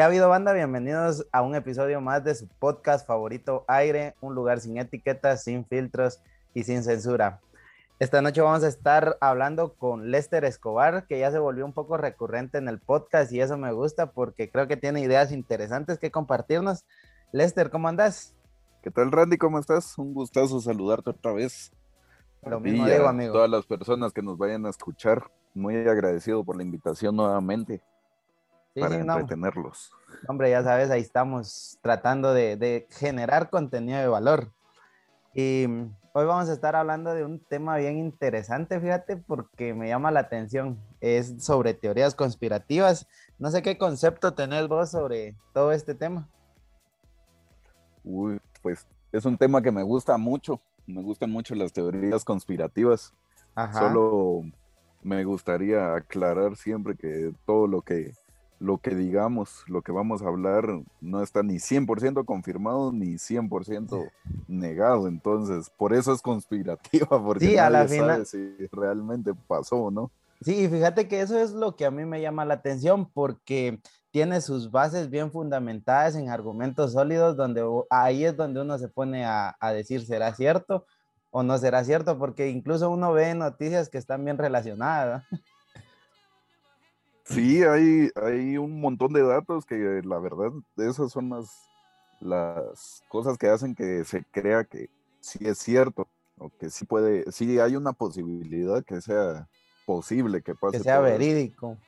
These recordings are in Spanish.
¿Qué ha habido, banda? Bienvenidos a un episodio más de su podcast favorito, Aire, un lugar sin etiquetas, sin filtros y sin censura. Esta noche vamos a estar hablando con Lester Escobar, que ya se volvió un poco recurrente en el podcast y eso me gusta porque creo que tiene ideas interesantes que compartirnos. Lester, ¿cómo andas? ¿Qué tal, Randy? ¿Cómo estás? Un gustazo saludarte otra vez. Lo mismo digo, amigo. Todas las personas que nos vayan a escuchar, muy agradecido por la invitación nuevamente para entretenerlos. Hombre, ya sabes, ahí estamos tratando de, generar contenido de valor. Y hoy vamos a estar hablando de un tema bien interesante, fíjate, porque me llama la atención. Es sobre teorías conspirativas. No sé qué concepto tenés vos sobre todo este tema. Uy, pues es un tema que me gusta mucho. Me gustan mucho las teorías conspirativas. Solo me gustaría aclarar siempre que todo lo que lo que digamos, lo que vamos a hablar, no está ni 100% confirmado ni 100% negado. Entonces, por eso es conspirativa, porque sí, a la final... sabe si realmente pasó o no. Sí, y fíjate que eso es lo que a mí me llama la atención, porque tiene sus bases bien fundamentadas en argumentos sólidos, donde ahí es donde uno se pone a, a decir, ¿será cierto o no será cierto? Porque incluso uno ve noticias que están bien relacionadas. Sí, hay, hay un montón de datos que la verdad, esas son las, las cosas que hacen que se crea que sí es cierto, o que sí puede, sí hay una posibilidad que sea posible que pase. Que sea verídico.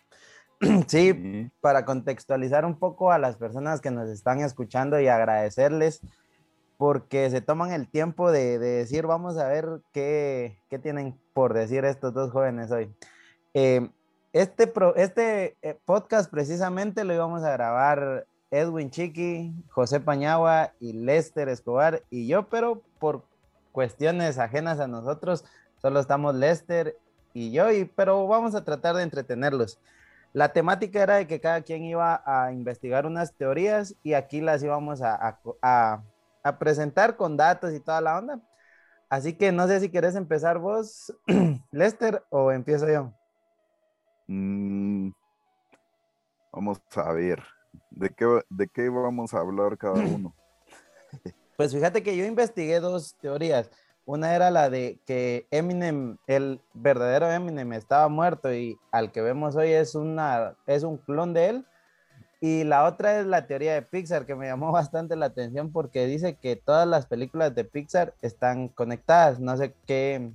Sí, para contextualizar un poco a las personas que nos están escuchando y agradecerles porque se toman el tiempo de, decir, vamos a ver qué, qué, tienen por decir estos dos jóvenes hoy. Eh, este, este eh, podcast precisamente lo íbamos a grabar Edwin Chiqui, José Pañagua y Lester Escobar y yo, pero por cuestiones ajenas a nosotros, solo estamos Lester y yo, y, pero vamos a tratar de entretenerlos. La temática era de que cada quien iba a investigar unas teorías y aquí las íbamos a, a presentar con datos y toda la onda. Así que no sé si quieres empezar vos, Lester, o empiezo yo. Mm, vamos a ver. ¿De qué, ¿De qué vamos a hablar cada uno? Pues fíjate que yo investigué dos teorías. Una era la de que Eminem, el verdadero Eminem, estaba muerto y al que vemos hoy es, una, es un clon de él. Y la otra es la teoría de Pixar, que me llamó bastante la atención porque dice que todas las películas de Pixar están conectadas. No sé qué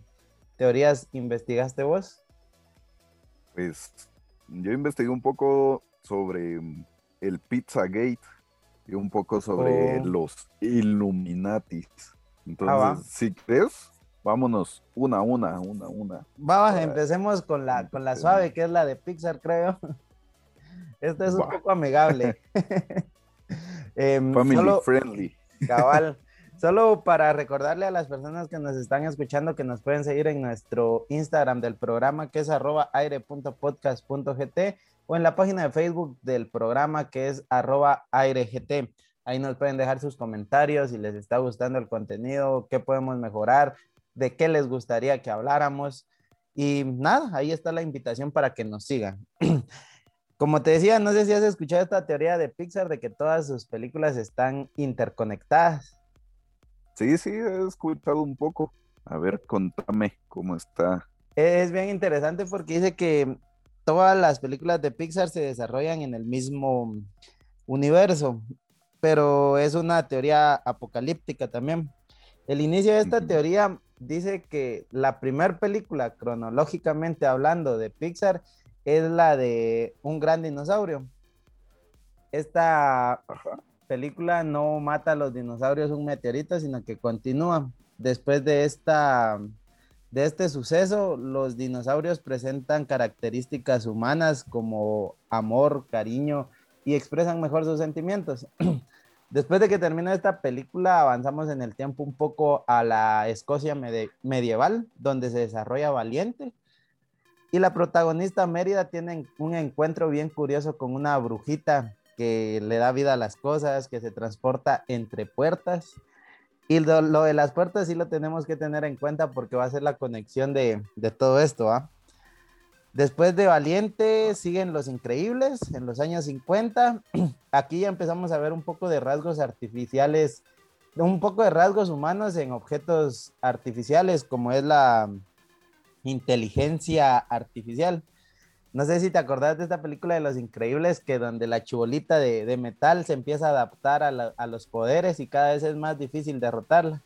teorías investigaste vos pues yo investigué un poco sobre el Pizzagate y un poco sobre oh. los Illuminatis. Ah, Entonces, si crees, vámonos una, una, una, una. Vamos, empecemos con la, con la suave, que es la de Pixar, creo. Esta es un poco amigable. Em, Family friendly. Cabal. Solo para recordarle a las personas que nos están escuchando que nos pueden seguir en nuestro Instagram del programa que es arroba aire.podcast.gt o en la página de Facebook del programa que es arroba airegt. Ahí nos pueden dejar sus comentarios si les está gustando el contenido, qué podemos mejorar, de qué les gustaría que habláramos. Y nada, ahí está la invitación para que nos sigan. Como te decía, no sé si has escuchado esta teoría de Pixar de que todas sus películas están interconectadas. Sí, sí, he escuchado un poco. A ver, contame cómo está. Es bien interesante porque dice que todas las películas de Pixar se desarrollan en el mismo universo, pero es una teoría apocalíptica también. El inicio de esta teoría dice que la primera película, cronológicamente hablando, de Pixar es la de un gran dinosaurio. Esta película no mata a los dinosaurios un meteorito, sino que continúa. Después de esta de este suceso, los dinosaurios presentan características humanas como amor, cariño y expresan mejor sus sentimientos. Después de que termina esta película, avanzamos en el tiempo un poco a la Escocia medieval, donde se desarrolla Valiente, y la protagonista Mérida tiene un encuentro bien curioso con una brujita que le da vida a las cosas, que se transporta entre puertas. Y lo, de las puertas sí lo tenemos que tener en cuenta porque va a ser la conexión de, todo esto. ¿ah? Después de Valiente siguen Los Increíbles en los años 50. Aquí ya empezamos a ver un poco de rasgos artificiales, un poco de rasgos humanos en objetos artificiales como es la, inteligencia artificial. No sé si te acordás de esta película de Los Increíbles, que donde la chibolita de, metal se empieza a adaptar a, los poderes y cada vez es más difícil derrotarla.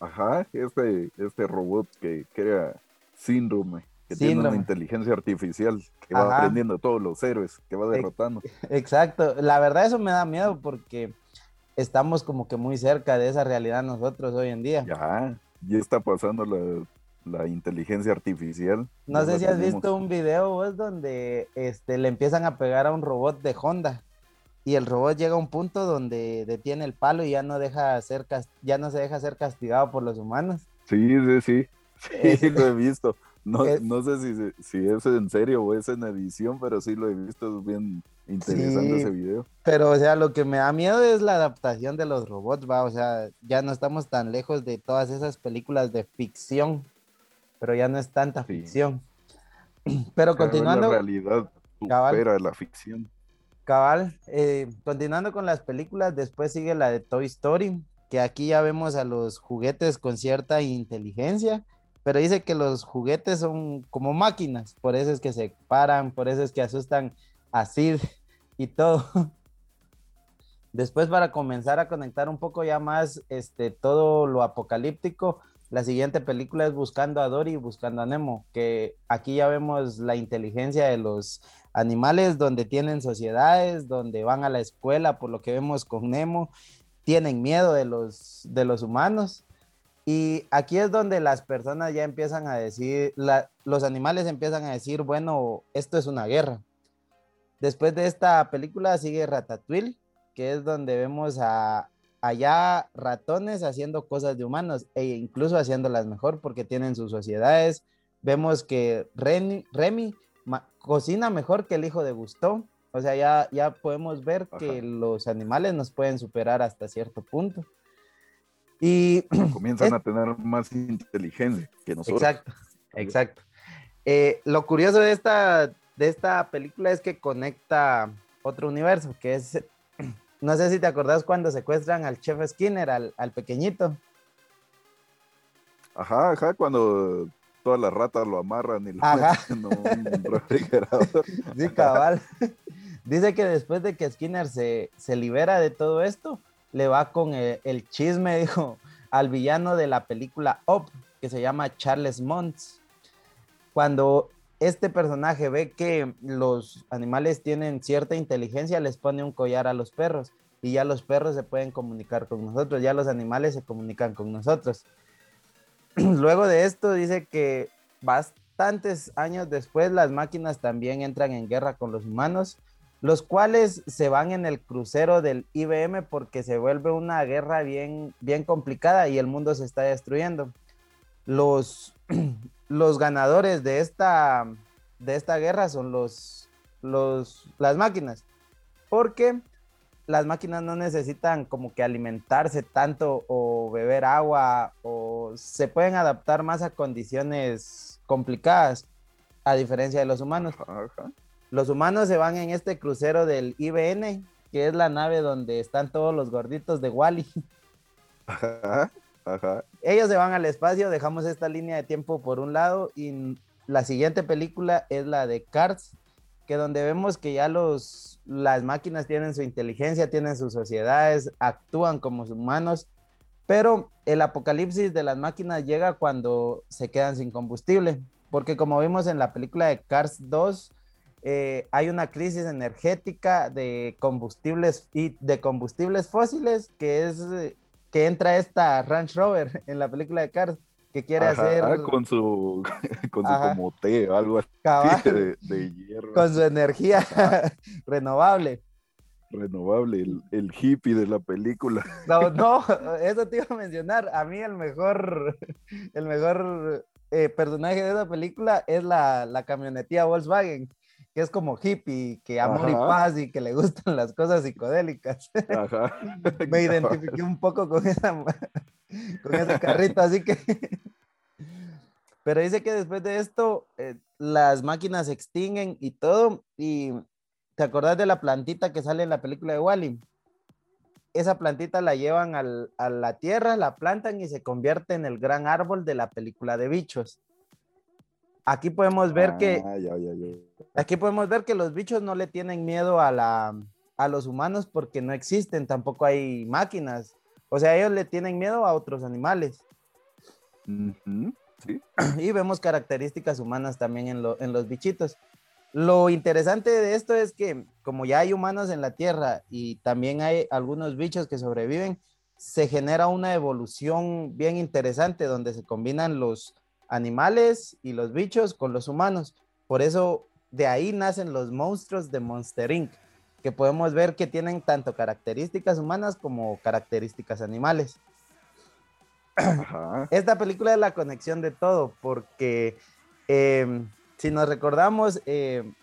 Ajá, este, este robot que crea síndrome, que tiene una inteligencia artificial que va aprendiendo todos los héroes, que va derrotando. Exacto, la verdad eso me da miedo porque estamos como que muy cerca de esa realidad nosotros hoy en día. Ya, ya está pasando la la inteligencia artificial. No sé si has visto un video vos donde este, le empiezan a pegar a un robot de Honda y el robot llega a un punto donde detiene el palo y ya no deja ser ya no se deja ser castigado por los humanos. Sí, sí, sí. Sí, lo he visto. No, no sé si, si, es en serio o es en edición, pero sí lo he visto, es bien interesante ese video. Pero, o sea, lo que me da miedo es la adaptación de los robots, va, o sea, ya no estamos tan lejos de todas esas películas de ficción pero ya no es tanta ficción. Pero continuando. La realidad cabal, la ficción. Cabal, eh, continuando con las películas, después sigue la de Toy Story, que aquí ya vemos a los juguetes con cierta inteligencia, pero dice que los juguetes son como máquinas, por eso es que se paran, por eso es que asustan a Sid y todo. Después para comenzar a conectar un poco ya más este, todo lo apocalíptico, la siguiente película es Buscando a Dory y Buscando a Nemo, que aquí ya vemos la inteligencia de los animales, donde tienen sociedades, donde van a la escuela, por lo que vemos con Nemo, tienen miedo de los, de los humanos. Y aquí es donde las personas ya empiezan a decir, los animales empiezan a decir, bueno, esto es una guerra. Después de esta película sigue Ratatouille, que es donde vemos a, allá ratones haciendo cosas de humanos e incluso haciéndolas mejor porque tienen sus sociedades. Vemos que Remy, cocina mejor que el hijo de Gusto. O sea, ya, ya podemos ver que los animales nos pueden superar hasta cierto punto. Y comienzan a tener más inteligencia que nosotros. Exacto, exacto. Eh, lo curioso de esta, de esta película es que conecta otro universo, que es no sé si te acordás cuando secuestran al chef Skinner, al, pequeñito. Ajá, ajá, cuando todas las ratas lo amarran y lo meten en un refrigerador. Sí, cabal. Dice que después de que Skinner se, libera de todo esto, le va con el, chisme, dijo, al villano de la película Up, que se llama Charles Mons. Cuando este personaje ve que los animales tienen cierta inteligencia, les pone un collar a los perros y ya los perros se pueden comunicar con nosotros, ya los animales se comunican con nosotros. Luego de esto dice que bastantes años después las máquinas también entran en guerra con los humanos, los cuales se van en el crucero del IBM porque se vuelve una guerra bien, bien complicada y el mundo se está destruyendo. Los, los ganadores de esta, de esta guerra son los, los, las máquinas, porque las máquinas no necesitan como que alimentarse tanto o beber agua o se pueden adaptar más a condiciones complicadas, a diferencia de los humanos. Los humanos se van en este crucero del IBN, que es la nave donde están todos los gorditos de Wally. Ellos se van al espacio, dejamos esta línea de tiempo por un lado y la siguiente película es la de Cars, que donde vemos que ya los, las máquinas tienen su inteligencia, tienen sus sociedades, actúan como humanos, pero el apocalipsis de las máquinas llega cuando se quedan sin combustible, porque como vimos en la película de Cars 2, eh, hay una crisis energética de combustibles y de combustibles fósiles que es que entra esta Ranch Rover en la película de Cars que quiere hacer con su con su como té o algo así de, hierro. Con su energía renovable. Renovable el, hippie de la película. No no eso te iba a mencionar. A mí el mejor el mejor eh, personaje de esa película es la, la camionetía Volkswagen que es como hippie, que amor y paz y que le gustan las cosas psicodélicas. Ajá. Me identifiqué un poco con, esa, con ese carrito, así que... Pero dice que después de esto eh, las máquinas se extinguen y todo. Y te acordás de la plantita que sale en la película de Wally. Esa plantita la llevan al, a la tierra, la plantan y se convierte en el gran árbol de la película de bichos. Aquí podemos ver que aquí podemos ver que los bichos no le tienen miedo a la a los humanos porque no existen, tampoco hay máquinas. O sea, ellos le tienen miedo a otros animales. Y vemos características humanas también en, en los bichitos. Lo interesante de esto es que como ya hay humanos en la Tierra y también hay algunos bichos que sobreviven, se genera una evolución bien interesante donde se combinan los, animales y los bichos con los humanos. Por eso de ahí nacen los monstruos de Monster Inc., que podemos ver que tienen tanto características humanas como características animales. Esta película es la conexión de todo, porque em, si nos recordamos, em,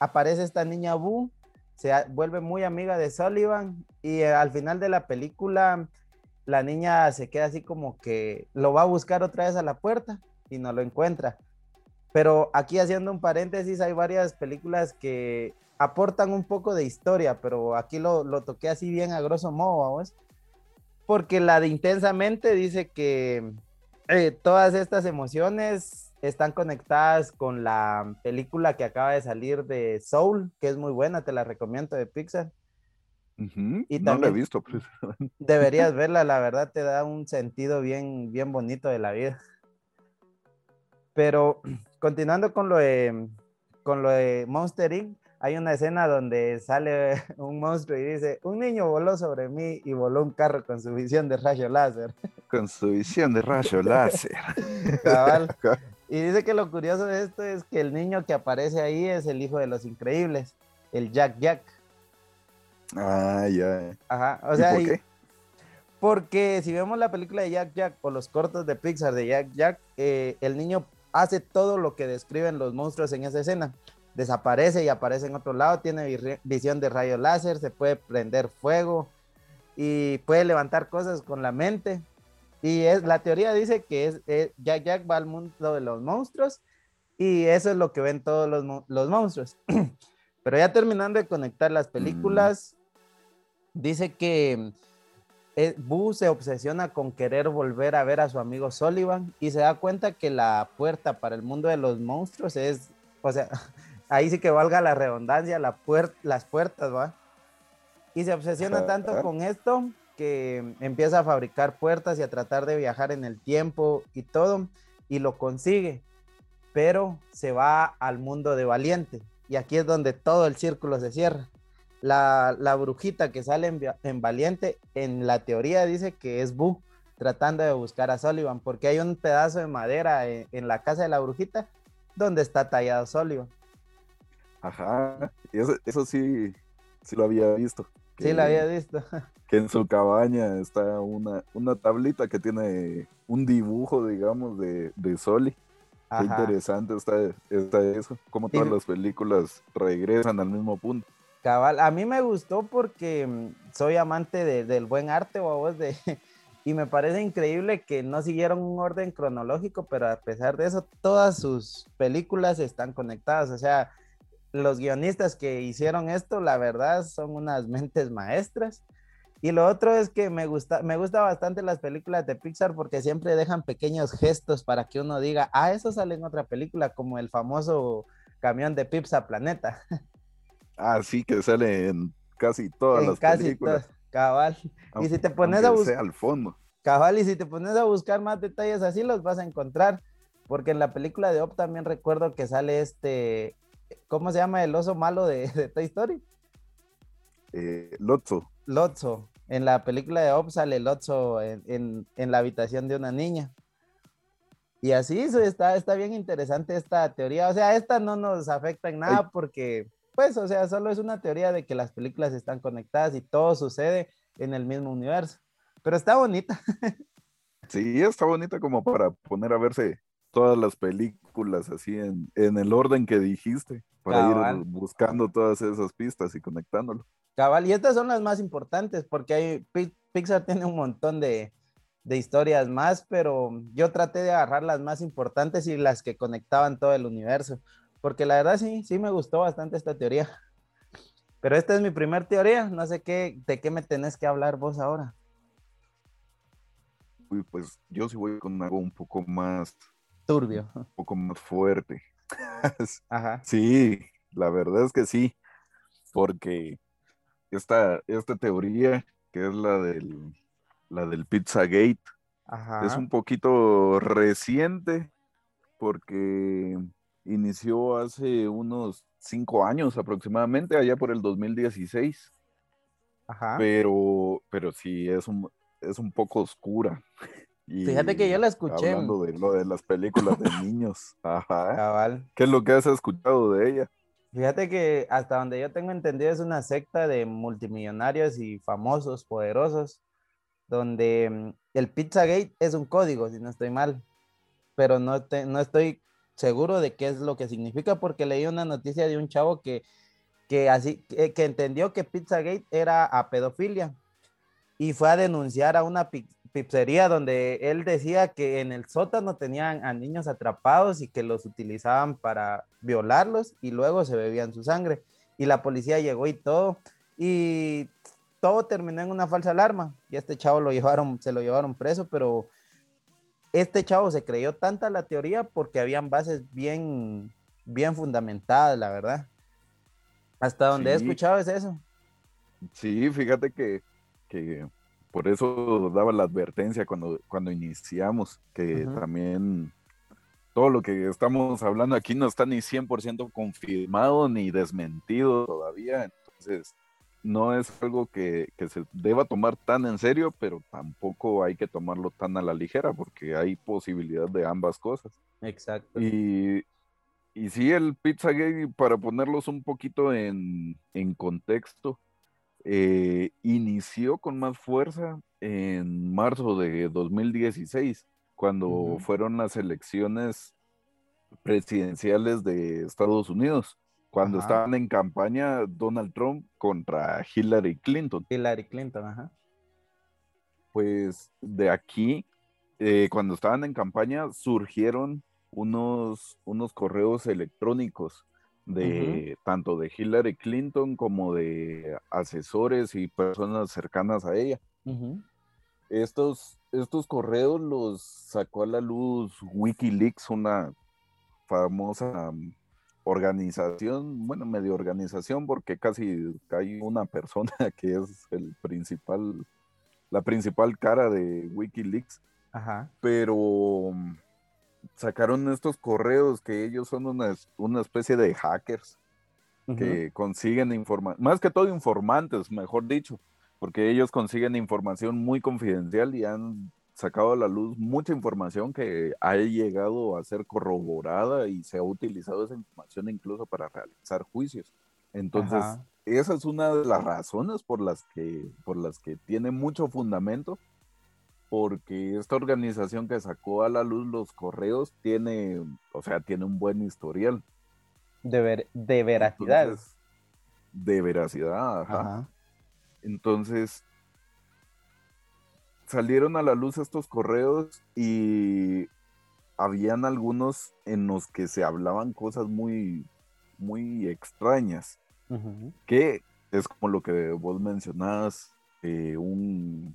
aparece esta niña Boo, se vuelve muy amiga de Sullivan y eh, al final de la película la niña se queda así como que lo va a buscar otra vez a la puerta y no lo encuentra. Pero aquí haciendo un paréntesis, hay varias películas que aportan un poco de historia, pero aquí lo, lo toqué así bien a grosso modo, vamos. Porque la de Intensamente dice que eh, todas estas emociones están conectadas con la película que acaba de salir de Soul, que es muy buena, te la recomiendo de Pixar y no la he visto. Deberías verla, la verdad te da un sentido bien, bien bonito de la vida. Pero continuando con lo de, con lo de Monster Inc., hay una escena donde sale un monstruo y dice, un niño voló sobre mí y voló un carro con su visión de rayo láser. Con su visión de rayo láser. Y dice que lo curioso de esto es que el niño que aparece ahí es el hijo de los increíbles, el Jack Jack. Ah, ya. Ajá, o sea, ¿por qué? porque si vemos la película de Jack Jack o los cortos de Pixar de Jack Jack, eh, el niño hace todo lo que describen los monstruos en esa escena. Desaparece y aparece en otro lado, tiene visión de rayo láser, se puede prender fuego y puede levantar cosas con la mente. Y es, la teoría dice que es, Jack Jack va al mundo de los monstruos y eso es lo que ven todos los, los monstruos. Pero ya terminando de conectar las mm. películas, dice que eh, Boo se obsesiona con querer volver a ver a su amigo Sullivan y se da cuenta que la puerta para el mundo de los monstruos es, o sea, ahí sí que valga la redundancia, la las puertas, ¿va? Y se obsesiona tanto con esto que empieza a fabricar puertas y a tratar de viajar en el tiempo y todo, y lo consigue, pero se va al mundo de Valiente. Y aquí es donde todo el círculo se cierra la, brujita que sale en, Valiente, en la teoría dice que es Boo tratando de buscar a Sullivan, porque hay un pedazo de madera en, la casa de la brujita donde está tallado Sullivan. Ajá, eso, eso sí, sí lo había visto. sí, lo había visto. Que en su cabaña está una, una tablita que tiene un dibujo, digamos, de, de Soli. Qué interesante está, está eso, como todas las películas regresan al mismo punto. Cabal, a mí me gustó porque mm, soy amante del buen arte, o de, Y me parece increíble que no siguieron un orden cronológico, pero a pesar de eso, todas sus películas están conectadas. O sea, los guionistas que hicieron esto, la verdad, son unas mentes maestras. Y lo otro es que me gusta, me gusta bastante las películas de Pixar porque siempre dejan pequeños gestos para que uno diga, ah, eso sale en otra película, como el famoso camión de Pizza Planeta. Ah, sí, que sale en casi todas las casi películas. Todas, cabal. y si te pones a buscar. al fondo. Cabal, y si te pones a buscar más detalles así, los vas a encontrar. Porque en la película de Op también recuerdo que sale este. ¿Cómo se llama el oso malo de, Toy Story? Eh, Lotso. Lotso. En la película de Op sale Lotso en, en, la habitación de una niña. Y así está, está bien interesante esta teoría. O sea, esta no nos afecta en nada porque pues, o sea, solo es una teoría de que las películas están conectadas y todo sucede en el mismo universo. Pero está bonita. Sí, está bonita como para poner a verse todas las películas así en, el orden que dijiste, para ir buscando todas esas pistas y conectándolo. Cabal, y estas son las más importantes porque hay, Pixar tiene un montón de, de historias más, pero yo traté de agarrar las más importantes y las que conectaban todo el universo porque la verdad sí, sí me gustó bastante esta teoría. Pero esta es mi primer teoría, no sé qué, de qué me tenés que hablar vos ahora. Uy, pues yo sí voy con algo un poco más turbio, un poco más fuerte. Ajá. Sí, la verdad es que sí, porque esta, esta teoría, que es la del, la del Pizzagate, es un poquito reciente, porque inició hace unos cinco años aproximadamente, allá por el 2016. Ajá. Pero, pero sí, es un, es un poco oscura. Fíjate que yo la escuché. Hablando de lo de las películas de niños. Ajá. Cabal. ¿Qué es lo que has escuchado de ella? Fíjate que hasta donde yo tengo entendido es una secta de multimillonarios y famosos, poderosos, donde mm, el Pizzagate es un código, si no estoy mal, pero no, no estoy seguro de qué es lo que significa, porque leí una noticia de un chavo que, que así, que, entendió que Pizzagate era a pedofilia y fue a denunciar a una pizzería donde él decía que en el sótano tenían a niños atrapados y que los utilizaban para violarlos y luego se bebían su sangre. Y la policía llegó y todo. Y todo terminó en una falsa alarma. Y este chavo lo llevaron, se lo llevaron preso, pero este chavo se creyó tanta la teoría porque habían bases bien, bien fundamentadas, la verdad. Hasta donde he escuchado es eso. Sí, fíjate que, por eso daba la advertencia cuando, cuando iniciamos, que también todo lo que estamos hablando aquí no está ni 100% confirmado ni desmentido todavía. Entonces, no es algo que, se deba tomar tan en serio, pero tampoco hay que tomarlo tan a la ligera porque hay posibilidad de ambas cosas. Exacto. Y, y sí, el Pizzagate, para ponerlos un poquito en, contexto, eh, inició con más fuerza en marzo de 2016, cuando fueron las elecciones presidenciales de Estados Unidos cuando estaban en campaña Donald Trump contra Hillary Clinton. Hillary Clinton, ajá. Pues de aquí, eh, cuando estaban en campaña, surgieron unos, unos correos electrónicos de tanto de Hillary Clinton como de asesores y personas cercanas a ella. estos, estos correos los sacó a la luz Wikileaks, una famosa organización, bueno, medio organización, porque casi hay una persona que es el principal, la principal cara de Wikileaks. Ajá. Pero mm, sacaron estos correos que ellos son una, una especie de hackers que consiguen información, más que todo informantes, mejor dicho, porque ellos consiguen información muy confidencial y han sacado a la luz mucha información que ha llegado a ser corroborada y se ha utilizado esa información incluso para realizar juicios. Entonces, esa es una de las razones por las que, por las que tiene mucho fundamento, porque esta organización que sacó a la luz los correos tiene, o sea, tiene un buen historial. De, de veracidad. de veracidad, ajá. Entonces, salieron a la luz estos correos y habían algunos en los que se hablaban cosas muy, muy extrañas, que es como lo que vos mencionabas, eh, un,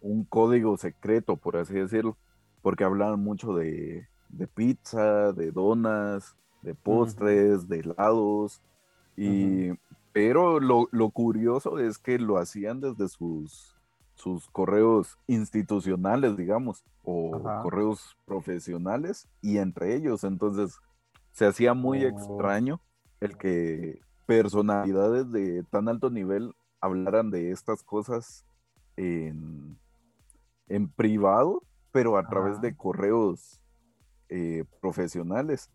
un, código secreto, por así decirlo, porque hablaban mucho de, de pizza, de donas, de postres, de helados, y, pero lo, lo, curioso es que lo hacían desde sus, sus correos institucionales, digamos, o correos profesionales, y entre ellos, entonces se hacía muy oh. extraño el que personalidades de tan alto nivel hablaran de estas cosas en, en privado, pero a través de correos eh, profesionales.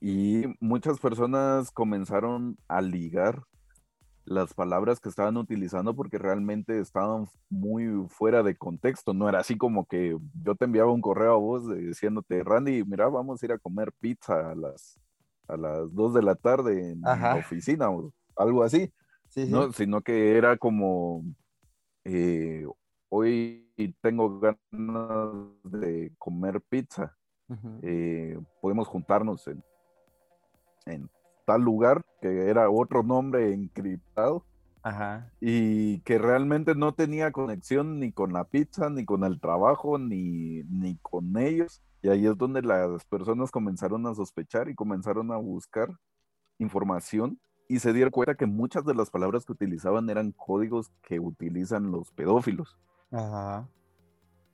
Y muchas personas comenzaron a ligar las palabras que estaban utilizando porque realmente estaban muy fuera de contexto. No era así como que yo te enviaba un correo a vos diciéndote, Randy, mira, vamos a ir a comer pizza a las, a las 2 de la tarde en la oficina o algo así. ¿no? Sino que era como, eh, hoy tengo ganas de comer pizza. Eh, podemos juntarnos en, en tal lugar, que era otro nombre encriptado. Y que realmente no tenía conexión ni con la pizza, ni con el trabajo, ni, ni con ellos. Y ahí es donde las personas comenzaron a sospechar y comenzaron a buscar información y se dieron cuenta que muchas de las palabras que utilizaban eran códigos que utilizan los pedófilos. Ajá.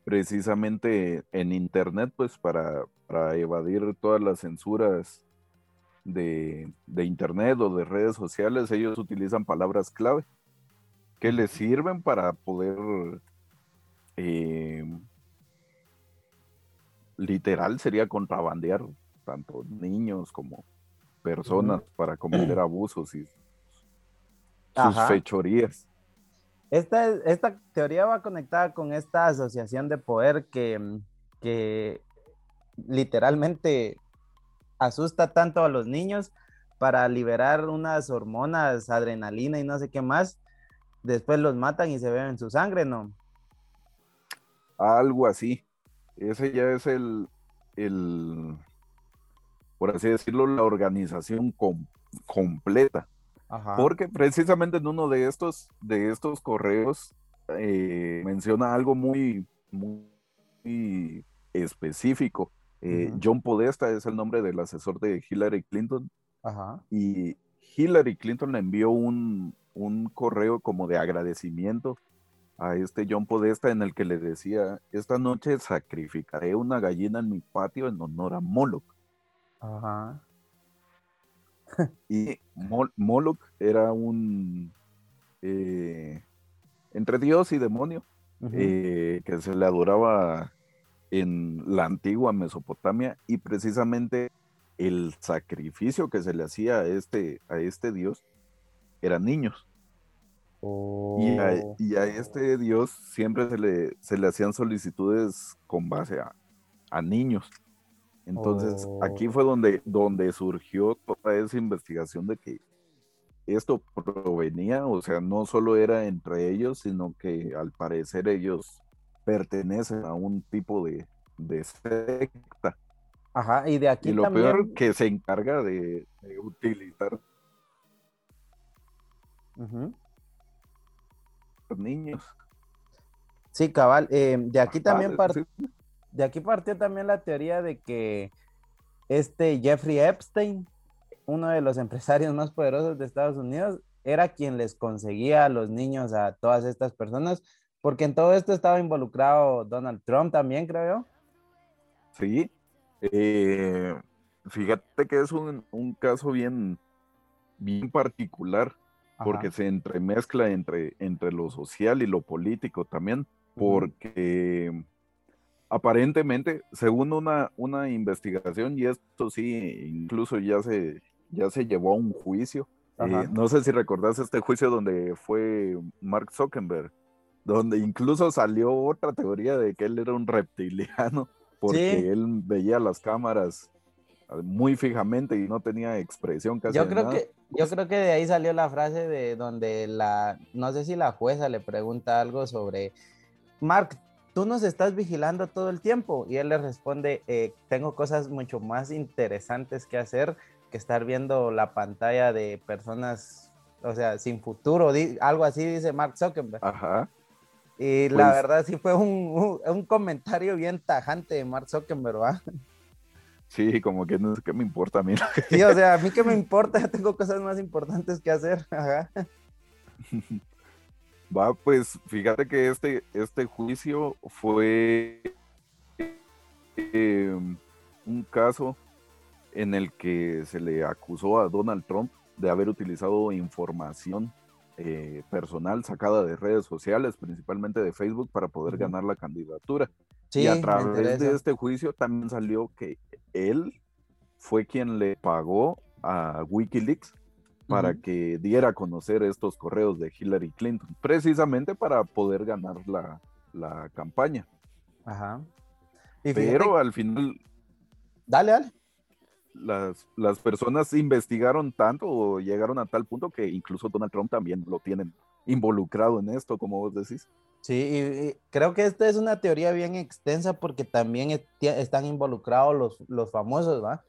Precisamente en internet, pues para, para evadir todas las censuras de, internet o de redes sociales, ellos utilizan palabras clave que les sirven para poder eh, literal sería contrabandear tanto niños como personas para cometer abusos y sus fechorías. Esta, esta teoría va conectada con esta asociación de poder que, que literalmente asusta tanto a los niños para liberar unas hormonas, adrenalina y no sé qué más. Después los matan y se beben su sangre, ¿no? Algo así. Ese ya es el, el por así decirlo, la organización completa. Porque precisamente en uno de estos, de estos correos eh, menciona algo muy, muy específico. Eh, John Podesta es el nombre del asesor de Hillary Clinton. Y Hillary Clinton le envió un, un, correo como de agradecimiento a este John Podesta en el que le decía, esta noche sacrificaré una gallina en mi patio en honor a Moloch. Ajá. y Moloch era un eh, entre Dios y demonio eh, que se le adoraba en la antigua Mesopotamia y precisamente el sacrificio que se le hacía a este, a este dios eran niños. Y, a, oh. y, a, este dios siempre se le, se le hacían solicitudes con base a, a niños. Entonces, aquí oh. fue donde, donde surgió toda esa investigación de que esto provenía, o sea, no solo era entre ellos, sino que al parecer ellos pertenecen a un tipo de, secta. Ajá, y de aquí y lo peor que se encarga de, utilizar los niños. Sí, cabal. Eh, de aquí también parte de aquí partió también la teoría de que este Jeffrey Epstein, uno de los empresarios más poderosos de Estados Unidos, era quien les conseguía a los niños a todas estas personas, porque en todo esto estaba involucrado Donald Trump también, creo yo. Sí, eh, fíjate que es un, caso bien, bien particular, porque se entremezcla entre, entre lo social y lo político también, porque aparentemente, según una, una investigación, y esto sí, incluso ya se, ya se llevó a un juicio. Eh, no sé si recordás este juicio donde fue Mark Zuckerberg, donde incluso salió otra teoría de que él era un reptiliano, porque él veía las cámaras muy fijamente y no tenía expresión casi. Yo creo que yo creo que de ahí salió la frase de donde la no sé si la jueza le pregunta algo sobre Mark, tú nos estás vigilando todo el tiempo. Y él le responde, eh, tengo cosas mucho más interesantes que hacer que estar viendo la pantalla de personas, o sea, sin futuro, algo así dice Mark Zuckerberg. Ajá. Y la pues verdad sí fue un, un, comentario bien tajante de Mark Zuckerberg, ¿verdad? Sí, como que no sé qué me importa a mí. Sí, o sea, a mí qué me importa, tengo cosas más importantes que hacer. Ajá. Va, pues fíjate que este, este juicio fue em, un caso en el que se le acusó a Donald Trump de haber utilizado información eh, personal sacada de redes sociales, principalmente de Facebook, para poder ganar la candidatura. y a través de este juicio también salió que él fue quien le pagó a Wikileaks para que diera a conocer estos correos de Hillary Clinton, precisamente para poder ganar la, campaña. Ajá. Pero al final... Dale, dale. Las, las, personas investigaron tanto o llegaron a tal punto que incluso Donald Trump también lo tienen involucrado en esto, como vos decís. Sí, y, creo que esta es una teoría bien extensa porque también están involucrados los, los famosos, ¿va?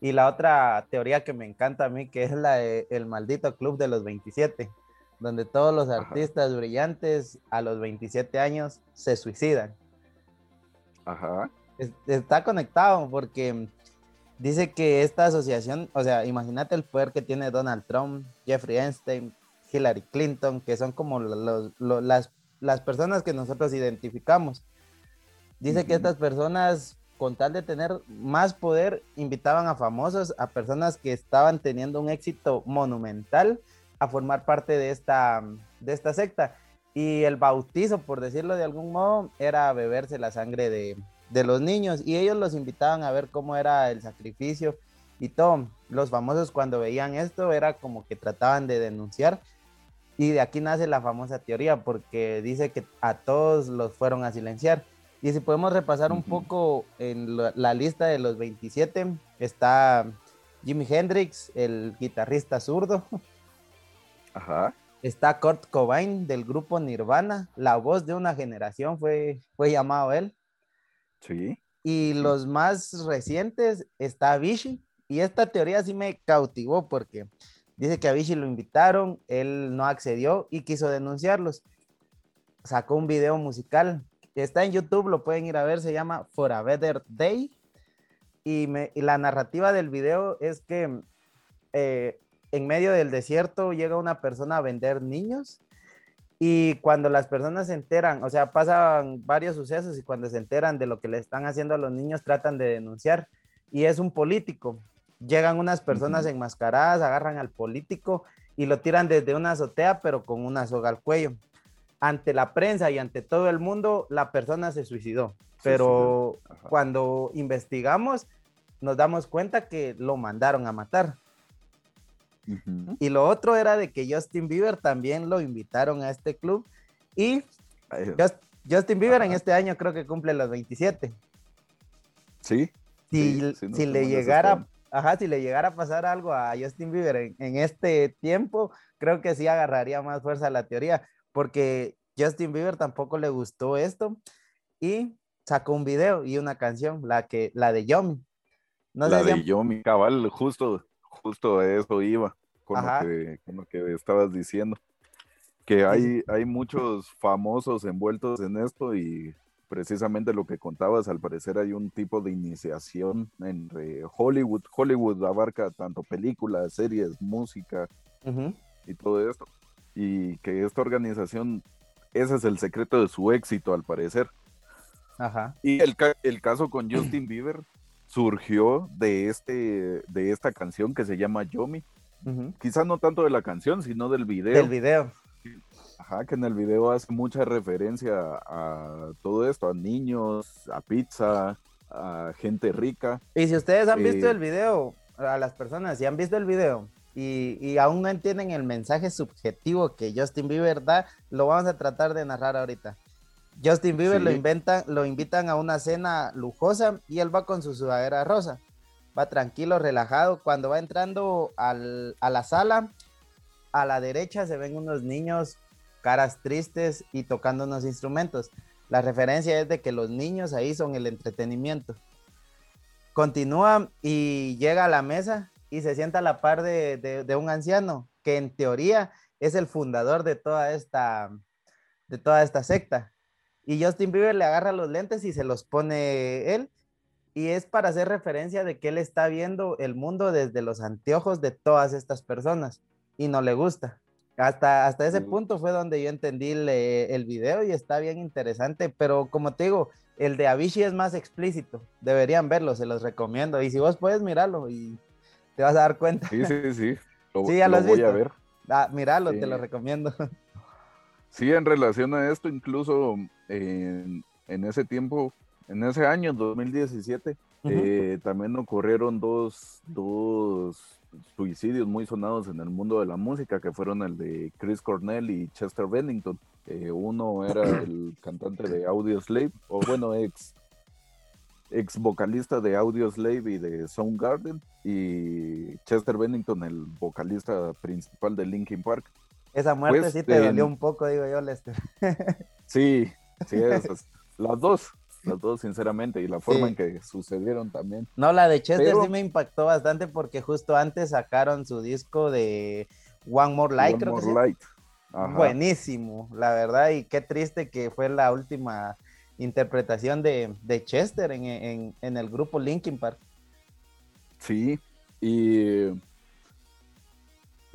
Y la otra teoría que me encanta a mí, que es la de el maldito club de los 27, donde todos los artistas brillantes a los 27 años se suicidan. Ajá. está conectado porque dice que esta asociación, o sea, imagínate el poder que tiene Donald Trump, Jeffrey Einstein, Hillary Clinton, que son como las, las personas que nosotros identificamos. Dice que estas personas con tal de tener más poder, invitaban a famosos, a personas que estaban teniendo un éxito monumental a formar parte de esta, de esta secta. Y el bautizo, por decirlo de algún modo, era beberse la sangre de, de los niños. Y ellos los invitaban a ver cómo era el sacrificio y todo. Los famosos cuando veían esto era como que trataban de denunciar. Y de aquí nace la famosa teoría, porque dice que a todos los fueron a silenciar. Y si podemos repasar un poco en la, lista de los 27, está Jimi Hendrix, el guitarrista zurdo. Ajá. Está Kurt Cobain del grupo Nirvana, la voz de una generación fue, fue llamado él. Sí. Y los más recientes está Vichy. Y esta teoría sí me cautivó porque dice que a Vichy lo invitaron, él no accedió y quiso denunciarlos. Sacó un video musical Está en YouTube, lo pueden ir a ver, se llama For a Better Day. Y, la narrativa del video es que eh, en medio del desierto llega una persona a vender niños y cuando las personas se enteran, o sea, pasan varios sucesos y cuando se enteran de lo que le están haciendo a los niños, tratan de denunciar. Y es un político. Llegan unas personas enmascaradas, agarran al político y lo tiran desde una azotea, pero con una soga al cuello ante la prensa y ante todo el mundo, la persona se suicidó. Pero cuando investigamos, nos damos cuenta que lo mandaron a matar. Y lo otro era de que Justin Bieber también lo invitaron a este club. Y Justin Bieber en este año creo que cumple los 27. Sí. Si, si le llegara, ajá, si le llegara a pasar algo a Justin Bieber en, en, este tiempo, creo que sí agarraría más fuerza la teoría porque Justin Bieber tampoco le gustó esto y sacó un video y una canción, la que la de Yomi. No la de Yomi, cabal, justo, justo eso iba con lo, que, estabas diciendo. Que hay, hay muchos famosos envueltos en esto y precisamente lo que contabas, al parecer hay un tipo de iniciación entre Hollywood. Hollywood abarca tanto películas, series, música y todo esto y que esta organización, ese es el secreto de su éxito al parecer. Ajá. Y el, el caso con Justin Bieber surgió de, este, de esta canción que se llama Yomi. Quizás no tanto de la canción, sino del video. Del video. Ajá, que en el video hace mucha referencia a todo esto, a niños, a pizza, a gente rica. Y si ustedes han visto eh, el video, a las personas, si han visto el video, y, aún no entienden el mensaje subjetivo que Justin Bieber da, lo vamos a tratar de narrar ahorita. Justin Bieber lo, inventa, lo invitan a una cena lujosa y él va con su sudadera rosa. Va tranquilo, relajado. Cuando va entrando a la sala, a la derecha se ven unos niños, caras tristes y tocando unos instrumentos. La referencia es de que los niños ahí son el entretenimiento. Continúa y llega a la mesa y se sienta a la par de, un anciano que en teoría es el fundador de toda esta, de toda esta secta. Y Justin Bieber le agarra los lentes y se los pone él. Y es para hacer referencia de que él está viendo el mundo desde los anteojos de todas estas personas y no le gusta. Hasta, hasta ese punto fue donde yo entendí el, el, video y está bien interesante, pero como te digo, el de Avicii es más explícito, deberían verlo, se los recomiendo. Y si vos puedes, mirarlo y te vas a dar cuenta. Sí, sí, sí. sí, ya lo, voy a ver. Ah, míralo, te lo recomiendo. Sí, en relación a esto, incluso en ese tiempo, en ese año, 2017, eh, también ocurrieron dos, dos suicidios muy sonados en el mundo de la música, que fueron el de Chris Cornell y Chester Bennington. Eh, uno era el cantante de Audio Slave, o bueno, ex, ex vocalista de Audio Slave y de Soundgarden, y Chester Bennington, el vocalista principal de Linkin Park. Esa muerte pues, sí te dolió un poco, digo yo, Lester. sí, sí, esas, las dos las dos, sinceramente, y la forma en que sucedieron también. No, la de Chester sí me impactó bastante porque justo antes sacaron su disco de One More Light, One More Light. Buenísimo, la verdad, y qué triste que fue la última interpretación de, Chester en, el grupo Linkin Park. Sí, y,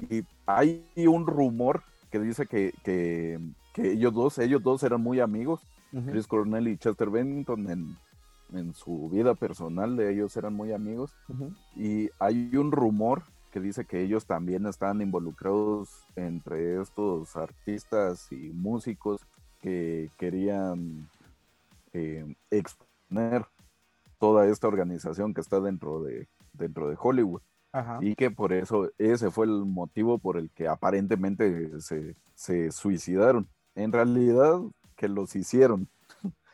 y hay un rumor que dice que, que ellos dos, ellos dos eran muy amigos Chris Cornell y Chester Bennington en, su vida personal de ellos eran muy amigos y hay un rumor que dice que ellos también están involucrados entre estos artistas y músicos que querían eh, exponer toda esta organización que está dentro de, dentro de Hollywood. Y que por eso ese fue el motivo por el que aparentemente se, se suicidaron. En realidad que los hicieron.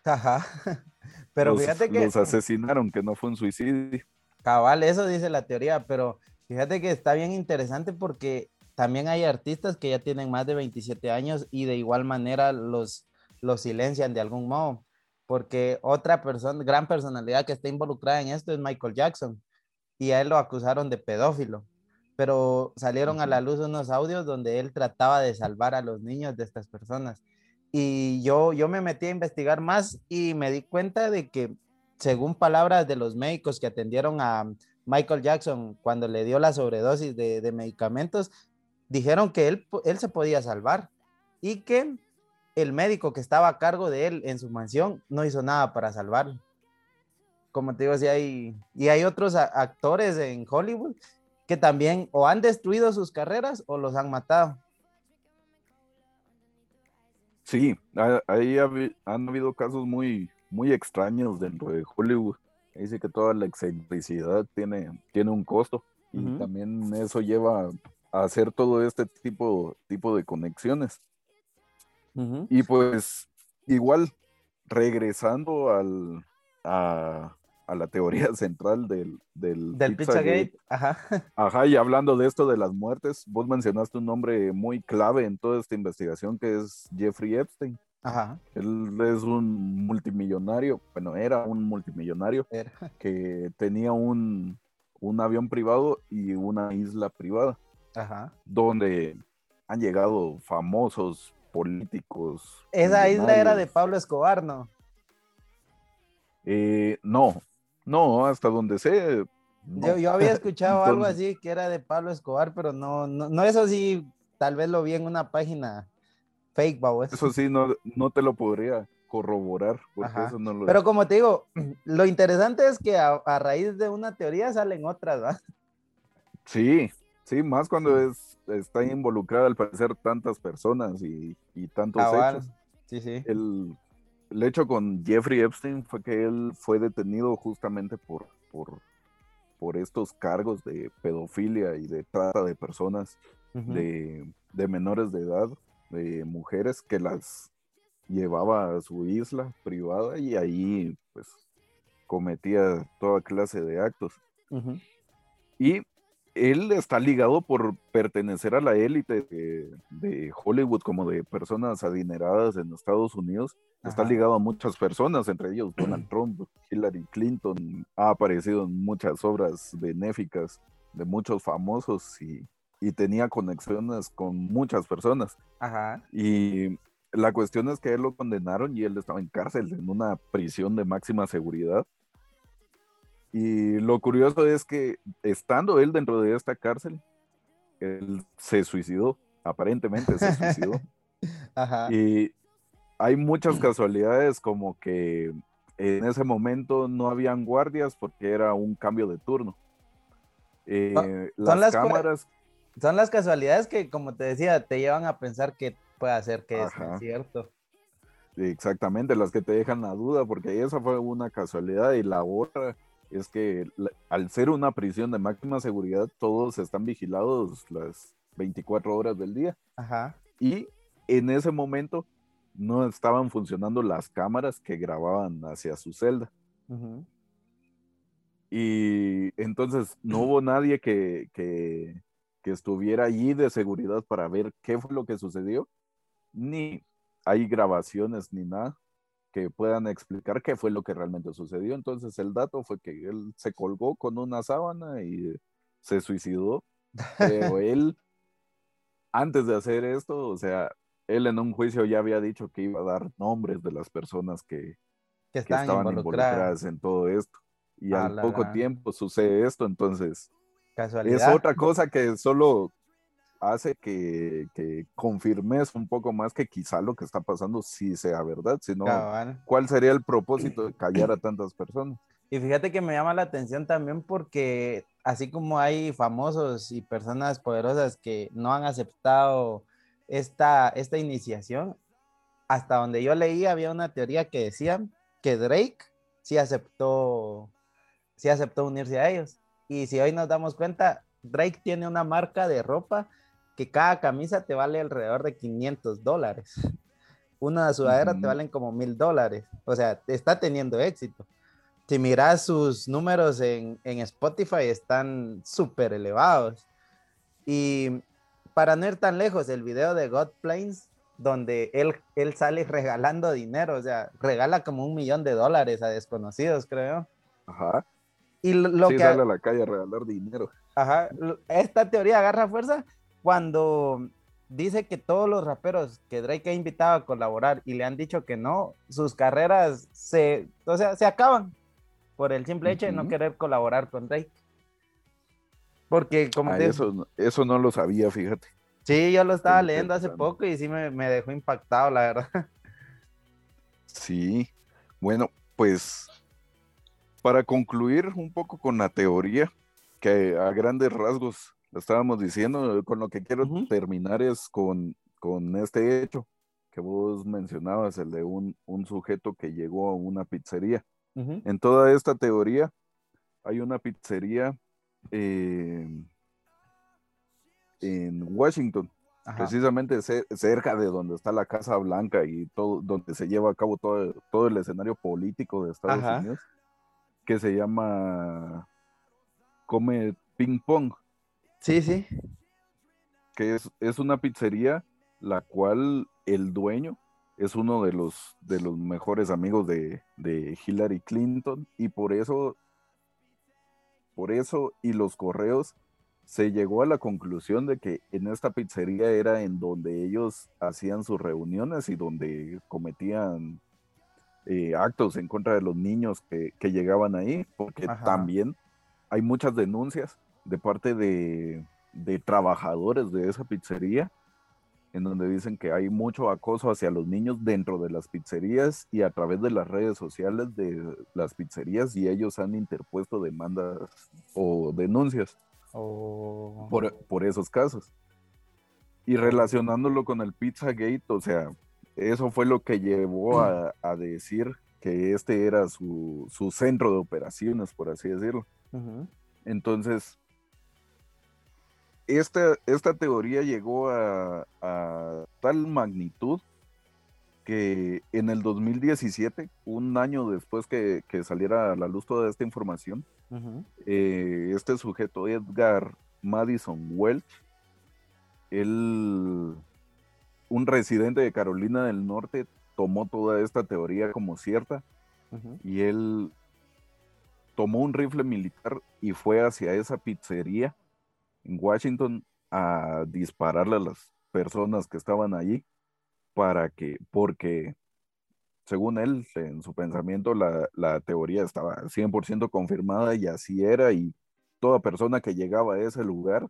Ajá. Pero fíjate que. Los asesinaron, que no fue un suicidio. Cabal, eso dice la teoría, pero fíjate que está bien interesante porque también hay artistas que ya tienen más de 27 años y de igual manera los, los silencian de algún modo. Porque otra persona, gran personalidad que está involucrada en esto es Michael Jackson y a él lo acusaron de pedófilo pero salieron a la luz unos audios donde él trataba de salvar a los niños de estas personas. Y yo, yo me metí a investigar más y me di cuenta de que, según palabras de los médicos que atendieron a Michael Jackson cuando le dio la sobredosis de, medicamentos, dijeron que él, él se podía salvar y que el médico que estaba a cargo de él en su mansión no hizo nada para salvarlo. Como te digo, sí hay, y hay otros actores en Hollywood que también o han destruido sus carreras o los han matado. Sí, ahí han habido casos muy, muy extraños dentro de Hollywood. Dice que toda la excentricidad tiene, tiene un costo y también eso lleva a hacer todo este tipo, tipo de conexiones. Y pues igual, regresando al, a, a la teoría central del, del, del Pizzagate. Ajá. Ajá, y hablando de esto de las muertes, vos mencionaste un nombre muy clave en toda esta investigación que es Jeffrey Epstein. Ajá. Él es un multimillonario, bueno, era un multimillonario que tenía un, un avión privado y una isla privada. Ajá. Donde han llegado famosos políticos. Esa isla era de Pablo Escobar, ¿no? Eh, no, no, hasta donde sé. Yo, había escuchado algo así que era de Pablo Escobar, pero no, no, eso sí, tal vez lo vi en una página fake, babos. Eso sí, no, no te lo podría corroborar, Pero como te digo, lo interesante es que a, raíz de una teoría salen otras, ¿verdad? Sí, sí, más cuando es, está involucrada al parecer tantas personas y, tantos hechos. Sí, sí. El, el hecho con Jeffrey Epstein fue que él fue detenido justamente por, por, por estos cargos de pedofilia y de trata de personas de, menores de edad, de mujeres que las llevaba a su isla privada y ahí pues cometía toda clase de actos. Y él está ligado por pertenecer a la élite de, Hollywood, como de personas adineradas en Estados Unidos. Está ligado a muchas personas, entre ellos Donald Trump, Hillary Clinton. Ha aparecido en muchas obras benéficas de muchos famosos y, y tenía conexiones con muchas personas. Ajá. Y la cuestión es que él lo condenaron y él estaba en cárcel, en una prisión de máxima seguridad. Y lo curioso es que estando él dentro de esta cárcel, él se suicidó, aparentemente se suicidó. Ajá. Y hay muchas casualidades como que en ese momento no habían guardias porque era un cambio de turno. Eh, las, cámaras... Son las casualidades que, como te decía, te llevan a pensar que puede hacer que es cierto. Exactamente, las que te dejan la duda, porque esa fue una casualidad y la otra es que al ser una prisión de máxima seguridad, todos están vigilados las 24 horas del día. Ajá. Y en ese momento no estaban funcionando las cámaras que grababan hacia su celda. Y entonces no hubo nadie que, que, que, estuviera allí de seguridad para ver qué fue lo que sucedió, ni hay grabaciones ni nada que puedan explicar qué fue lo que realmente sucedió. Entonces el dato fue que él se colgó con una sábana y se suicidó. Pero él, antes de hacer esto, o sea, él en un juicio ya había dicho que iba a dar nombres de las personas que, estaban involucradas. en todo esto. Y al poco tiempo sucede esto, entonces es otra cosa que solo hace que, confirmes un poco más que quizá lo que está pasando sí sea verdad, sino cuál sería el propósito de callar a tantas personas. Y fíjate que me llama la atención también porque así como hay famosos y personas poderosas que no han aceptado esta, esta iniciación, hasta donde yo leí había una teoría que decía que Drake sí aceptó, sí aceptó unirse a ellos. Y si hoy nos damos cuenta, Drake tiene una marca de ropa que cada camisa te vale alrededor de 500 dólares. Una sudadera te valen como mil dólares. O sea, está teniendo éxito. Si miras sus números en, Spotify, están súper elevados. Y para no ir tan lejos, el video de God Planes, donde él, él sale regalando dinero, o sea, regala como un millón de dólares a desconocidos, creo. Ajá. Y lo sí, que sale a la calle a regalar dinero. Ajá. Esta teoría agarra fuerza cuando dice que todos los raperos que Drake ha invitado a colaborar y le han dicho que no, sus carreras se, o sea, se acaban por el simple hecho de no querer colaborar con Drake. Porque como ah, eso, eso no lo sabía, fíjate. Sí, yo lo estaba leyendo hace poco y sí me, me dejó impactado, la verdad. Sí, bueno, pues para concluir un poco con la teoría, que a grandes rasgos lo estábamos diciendo, con lo que quiero terminar es con, con, este hecho que vos mencionabas, el de un, un sujeto que llegó a una pizzería. En toda esta teoría hay una pizzería eh, en Washington, precisamente cerca de donde está la Casa Blanca y todo, donde se lleva a cabo todo, todo el escenario político de Estados Unidos, que se llama Come Ping Pong. Sí, sí. Que es, una pizzería la cual el dueño es uno de los, de los mejores amigos de, Hillary Clinton y por eso, por eso y los correos se llegó a la conclusión de que en esta pizzería era en donde ellos hacían sus reuniones y donde cometían eh, actos en contra de los niños que, llegaban ahí, porque también hay muchas denuncias de parte de, trabajadores de esa pizzería, en donde dicen que hay mucho acoso hacia los niños dentro de las pizzerías y a través de las redes sociales de las pizzerías y ellos han interpuesto demandas o denuncias oh. por, esos casos. Y relacionándolo con el Pizzagate, o sea, eso fue lo que llevó a, decir que este era su, centro de operaciones, por así decirlo. Entonces, esta, esta teoría llegó a, tal magnitud que en el 2017, un año después que, saliera a la luz toda esta información, eh, este sujeto, Edgar Madison Welch, él, un residente de Carolina del Norte, tomó toda esta teoría como cierta y él tomó un rifle militar y fue hacia esa pizzería en Washington a dispararle a las personas que estaban allí para que, porque según él, en su pensamiento, la, teoría estaba 100% confirmada y así era, y toda persona que llegaba a ese lugar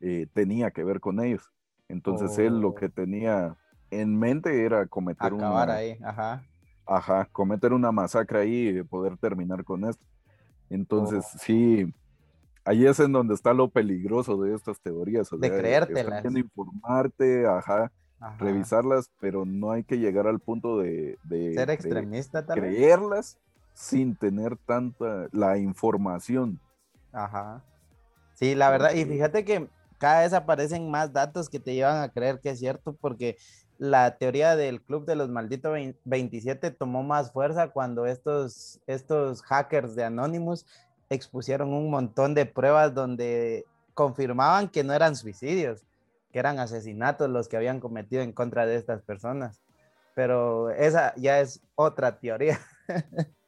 eh, tenía que ver con ellos. Entonces él lo que oh. tenía en mente era cometer Acabar ahí, ajá. Ajá, cometer una masacre ahí y poder terminar con esto. Entonces, oh. sí, ahí es en donde está lo peligroso de estas teorías. de creértelas. informarte, ajá, revisarlas, pero no hay que llegar al punto de, ser extremista, creerlas sin tener tanta la información. Ajá. Sí, la verdad, y fíjate que cada vez aparecen más datos que te llevan a creer que es cierto, porque la teoría del Club de los Malditos 27 tomó más fuerza cuando estos, estos hackers de Anonymous expusieron un montón de pruebas donde confirmaban que no eran suicidios, que eran asesinatos los que habían cometido en contra de estas personas. Pero esa ya es otra teoría.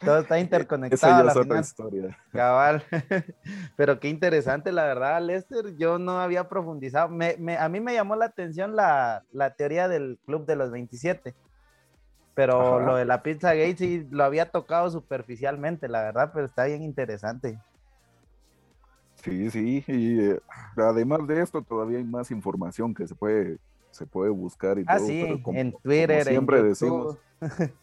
Todo está interconectado. Esa ya es historia. Cabal. Pero qué interesante, la verdad, Lester. Yo no había profundizado. a mí me llamó la atención la, teoría del Club de los 27. Pero lo de la Pizza Gate sí lo había tocado superficialmente, la verdad, pero está bien interesante. Sí, sí, y eh, además de esto todavía hay más información que se puede, se puede buscar y ah, sí, en Twitter, siempre decimos.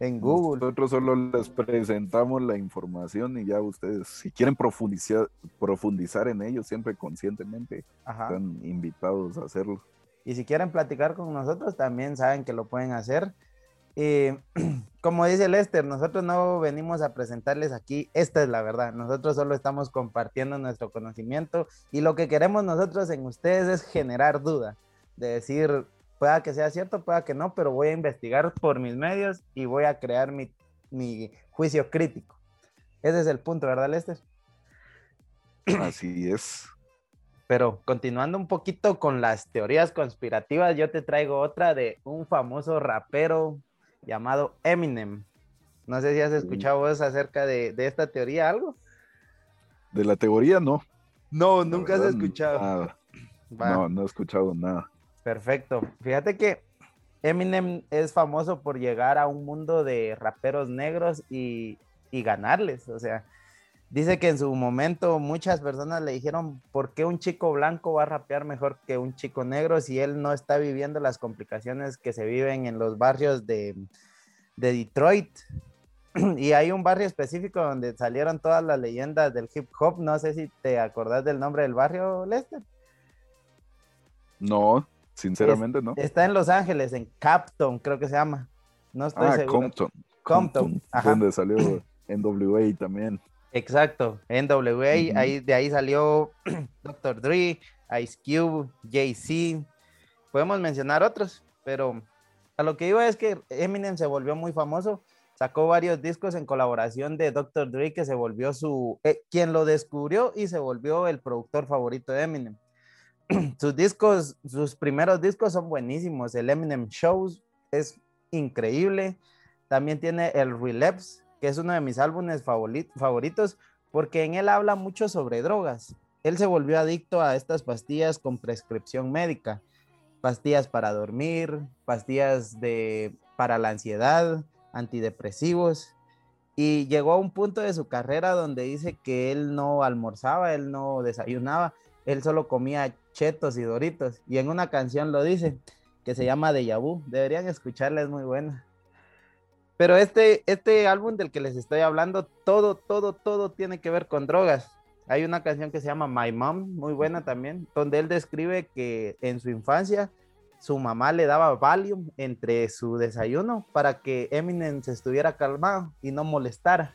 en Google. Nosotros solo les presentamos la información y ya ustedes, si quieren profundizar, profundizar en ello, siempre conscientemente, están invitados a hacerlo. Y si quieren platicar con nosotros, también saben que lo pueden hacer. Eh, como dice Lester, nosotros no venimos a presentarles aquí, esta es la verdad, nosotros solo estamos compartiendo nuestro conocimiento y lo que queremos nosotros en ustedes es generar duda, de decir, pueda que sea cierto, pueda que no, pero voy a investigar por mis medios y voy a crear mi, mi juicio crítico. Ese es el punto, ¿verdad, Lester? Así es. Pero continuando un poquito con las teorías conspirativas, yo te traigo otra de un famoso rapero llamado Eminem. No sé si has escuchado vos acerca de, esta teoría algo. De la teoría, no. No, nunca has escuchado. No, no he escuchado nada. Perfecto. Fíjate que Eminem es famoso por llegar a un mundo de raperos negros y, y ganarles. O sea, Dice que en su momento muchas personas le dijeron, ¿por qué un chico blanco va a rapear mejor que un chico negro si él no está viviendo las complicaciones que se viven en los barrios de, Detroit? Y hay un barrio específico donde salieron todas las leyendas del hip hop. No sé si te acordás del nombre del barrio, Lester. No, sinceramente no. Está en Los Ángeles, en Capton, creo que se llama. No estoy ah, seguro. Compton. Compton. Donde salió NWA también. Exacto, NWA, ahí, de ahí salió Dr. Dre, Ice Cube, Jay-Z, podemos mencionar otros, pero a lo que iba es que Eminem se volvió muy famoso, sacó varios discos en colaboración de Dr. Dre que se volvió su, eh, quien lo descubrió y se volvió el productor favorito de Eminem. sus discos, sus primeros discos son buenísimos, el Eminem Shows es increíble, también tiene el Relapse, que es uno de mis álbumes favoritos, porque en él habla mucho sobre drogas. Él se volvió adicto a estas pastillas con prescripción médica, pastillas para dormir, pastillas de, para la ansiedad, antidepresivos, y llegó a un punto de su carrera donde dice que él no almorzaba, él no desayunaba, él solo comía chetos y doritos, y en una canción lo dice, que se llama Deja Vu, deberían escucharla, es muy buena. Pero este, este álbum del que les estoy hablando, todo, todo, todo tiene que ver con drogas. Hay una canción que se llama My Mom, muy buena también, donde él describe que en su infancia su mamá le daba Valium entre su desayuno para que Eminem se estuviera calmado y no molestara.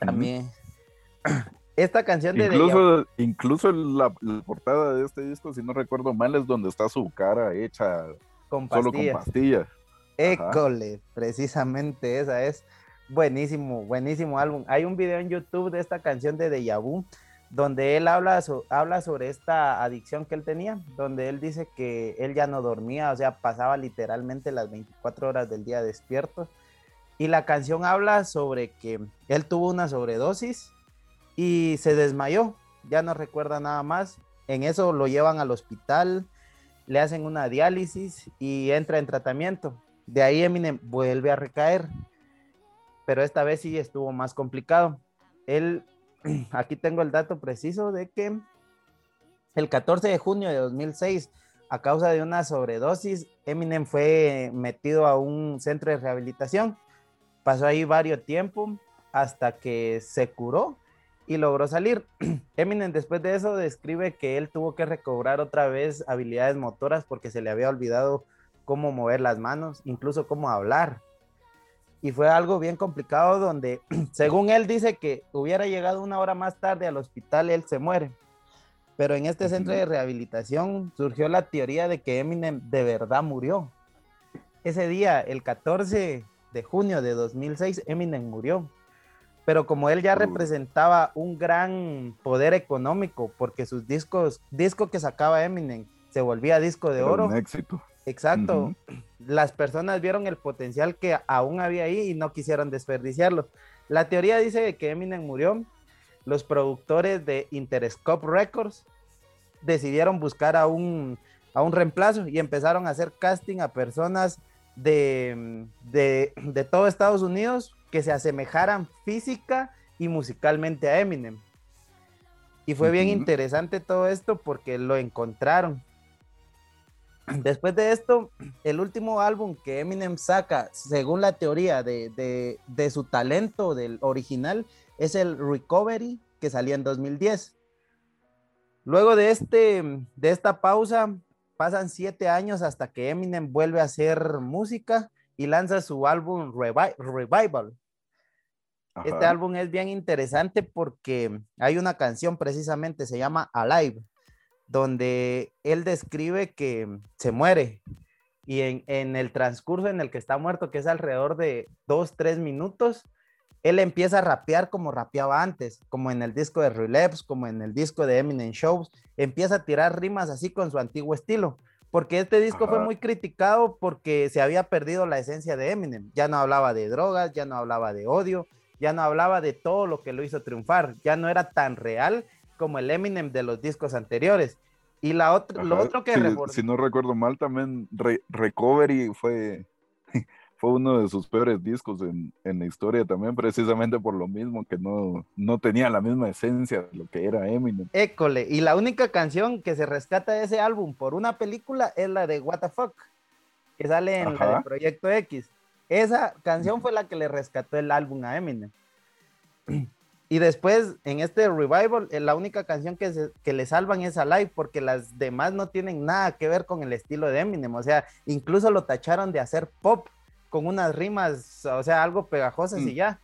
También. Esta canción de. Incluso, incluso la, portada de este disco, si no recuerdo mal, es donde está su cara hecha con solo con pastillas. École, precisamente esa es. buenísimo, buenísimo álbum. Hay un video en YouTube de esta canción de Deja Vu, donde él habla, habla sobre esta adicción que él tenía, donde él dice que él ya no dormía, o sea, pasaba literalmente las 24 horas del día despierto. Y la canción habla sobre que él tuvo una sobredosis y se desmayó, ya no recuerda nada más. En eso lo llevan al hospital, le hacen una diálisis y entra en tratamiento. De ahí Eminem vuelve a recaer, pero esta vez sí estuvo más complicado. Él, aquí tengo el dato preciso de que el 14 de junio de 2006, a causa de una sobredosis, Eminem fue metido a un centro de rehabilitación. Pasó ahí varios tiempos hasta que se curó y logró salir. Eminem después de eso describe que él tuvo que recobrar otra vez habilidades motoras porque se le había olvidado cómo mover las manos, incluso cómo hablar. Y fue algo bien complicado donde, según él dice que hubiera llegado una hora más tarde al hospital, él se muere. Pero en este centro de rehabilitación surgió la teoría de que Eminem de verdad murió. Ese día, el 14 de junio de 2006, Eminem murió pero como él ya representaba un gran poder económico, porque sus discos, disco que sacaba Eminem, se volvía disco de oro. Un éxito. Exacto. Las personas vieron el potencial que aún había ahí y no quisieron desperdiciarlo. La teoría dice que Eminem murió. Los productores de Interscope Records decidieron buscar a un, a un reemplazo y empezaron a hacer casting a personas de, de, de todo Estados Unidos que se asemejaran física y musicalmente a Eminem. Y fue bien interesante todo esto porque lo encontraron. Después de esto, el último álbum que Eminem saca, según la teoría de, de, su talento del original, es el Recovery, que salía en 2010. Luego de, este, de esta pausa, pasan siete años hasta que Eminem vuelve a hacer música y lanza su álbum Revival, este álbum es bien interesante porque hay una canción precisamente, se llama Alive, donde él describe que se muere. Y en, el transcurso en el que está muerto, que es alrededor de dos, tres minutos, él empieza a rapear como rapeaba antes, como en el disco de Relapse, como en el disco de Eminem Shows, empieza a tirar rimas así con su antiguo estilo, porque este disco fue muy criticado porque se había perdido la esencia de Eminem, ya no hablaba de drogas, ya no hablaba de odio, ya no hablaba de todo lo que lo hizo triunfar, ya no era tan real como el Eminem de los discos anteriores. Y la otra, lo otro que... Si, no recuerdo mal, también Recovery fue, fue uno de sus peores discos en, la historia también, precisamente por lo mismo, que no, no tenía la misma esencia de lo que era Eminem. École, y la única canción que se rescata de ese álbum por una película es la de What the Fuck, que sale en el Proyecto X. Esa canción fue la que le rescató el álbum a Eminem. Y después, en este revival, eh, la única canción que, que le salvan es Alive, porque las demás no tienen nada que ver con el estilo de Eminem. O sea, incluso lo tacharon de hacer pop con unas rimas, o sea, algo pegajosas y mm. ya.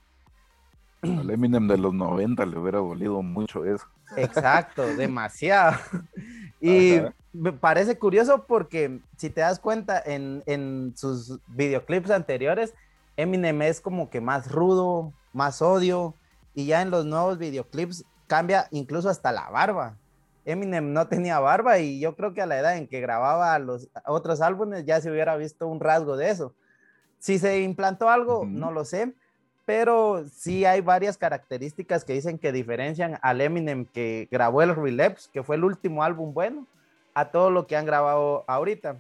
Al Eminem de los 90 le hubiera dolido mucho eso. Exacto, demasiado. Y me parece curioso porque si te das cuenta en, sus videoclips anteriores, Eminem es como que más rudo, más odio, y ya en los nuevos videoclips cambia incluso hasta la barba. Eminem no tenía barba y yo creo que a la edad en que grababa los otros álbumes ya se hubiera visto un rasgo de eso. Si se implantó algo, no lo sé, pero sí hay varias características que dicen que diferencian al Eminem que grabó el Relapse, que fue el último álbum bueno, a todo lo que han grabado ahorita.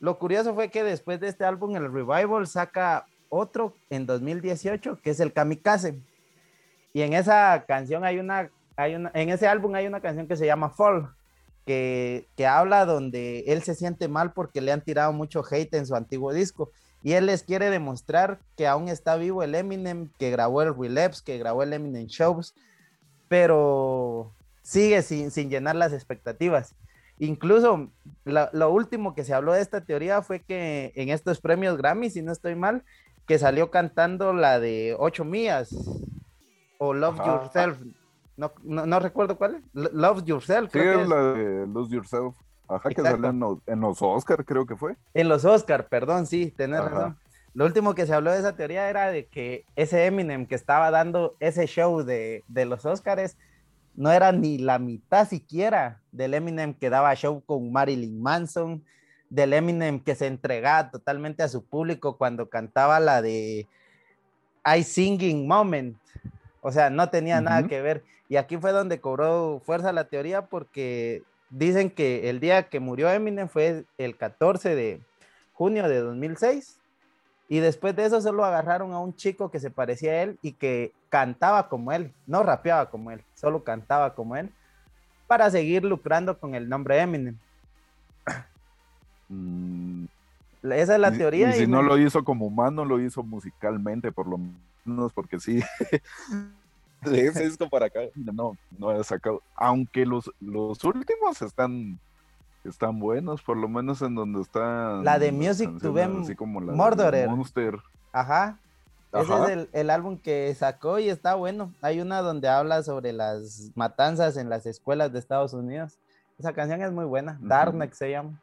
Lo curioso fue que después de este álbum, el Revival saca otro en 2018, que es el Kamikaze. Y en esa canción hay una, hay una, en ese álbum hay una canción que se llama Fall, que, que habla donde él se siente mal porque le han tirado mucho hate en su antiguo disco y él les quiere demostrar que aún está vivo el Eminem, que grabó el Relapse, que grabó el Eminem Shows, pero sigue sin, llenar las expectativas. Incluso lo, último que se habló de esta teoría fue que en estos premios Grammy, si no estoy mal, que salió cantando la de Ocho Mías o Love Yourself. No, no, recuerdo cuál es. Love Yourself. Sí, es la de Love Yourself. Ajá, que salió en los, Oscar, creo que fue. En los Oscar, perdón, sí, tenés razón. lo último que se habló de esa teoría era de que ese Eminem que estaba dando ese show de, los Oscars no era ni la mitad siquiera del Eminem que daba show con Marilyn Manson, del Eminem que se entregaba totalmente a su público cuando cantaba la de I Singing Moment. O sea, no tenía nada que ver. Y aquí fue donde cobró fuerza la teoría porque dicen que el día que murió Eminem fue el 14 de junio de 2006 y después de eso solo agarraron a un chico que se parecía a él y que cantaba como él, no rapeaba como él, solo cantaba como él, para seguir lucrando con el nombre Eminem. Mm. Esa es la teoría. Y, si no lo hizo como humano, lo hizo musicalmente, por lo menos, porque sí. de ese disco para acá, no, no he sacado. Aunque los, los últimos están están buenos, por lo menos en donde está. La de Music to Them así como la Monster. Ajá. Ese es el, álbum que sacó y está bueno. Hay una donde habla sobre las matanzas en las escuelas de Estados Unidos. Esa canción es muy buena. Darkneck se llama.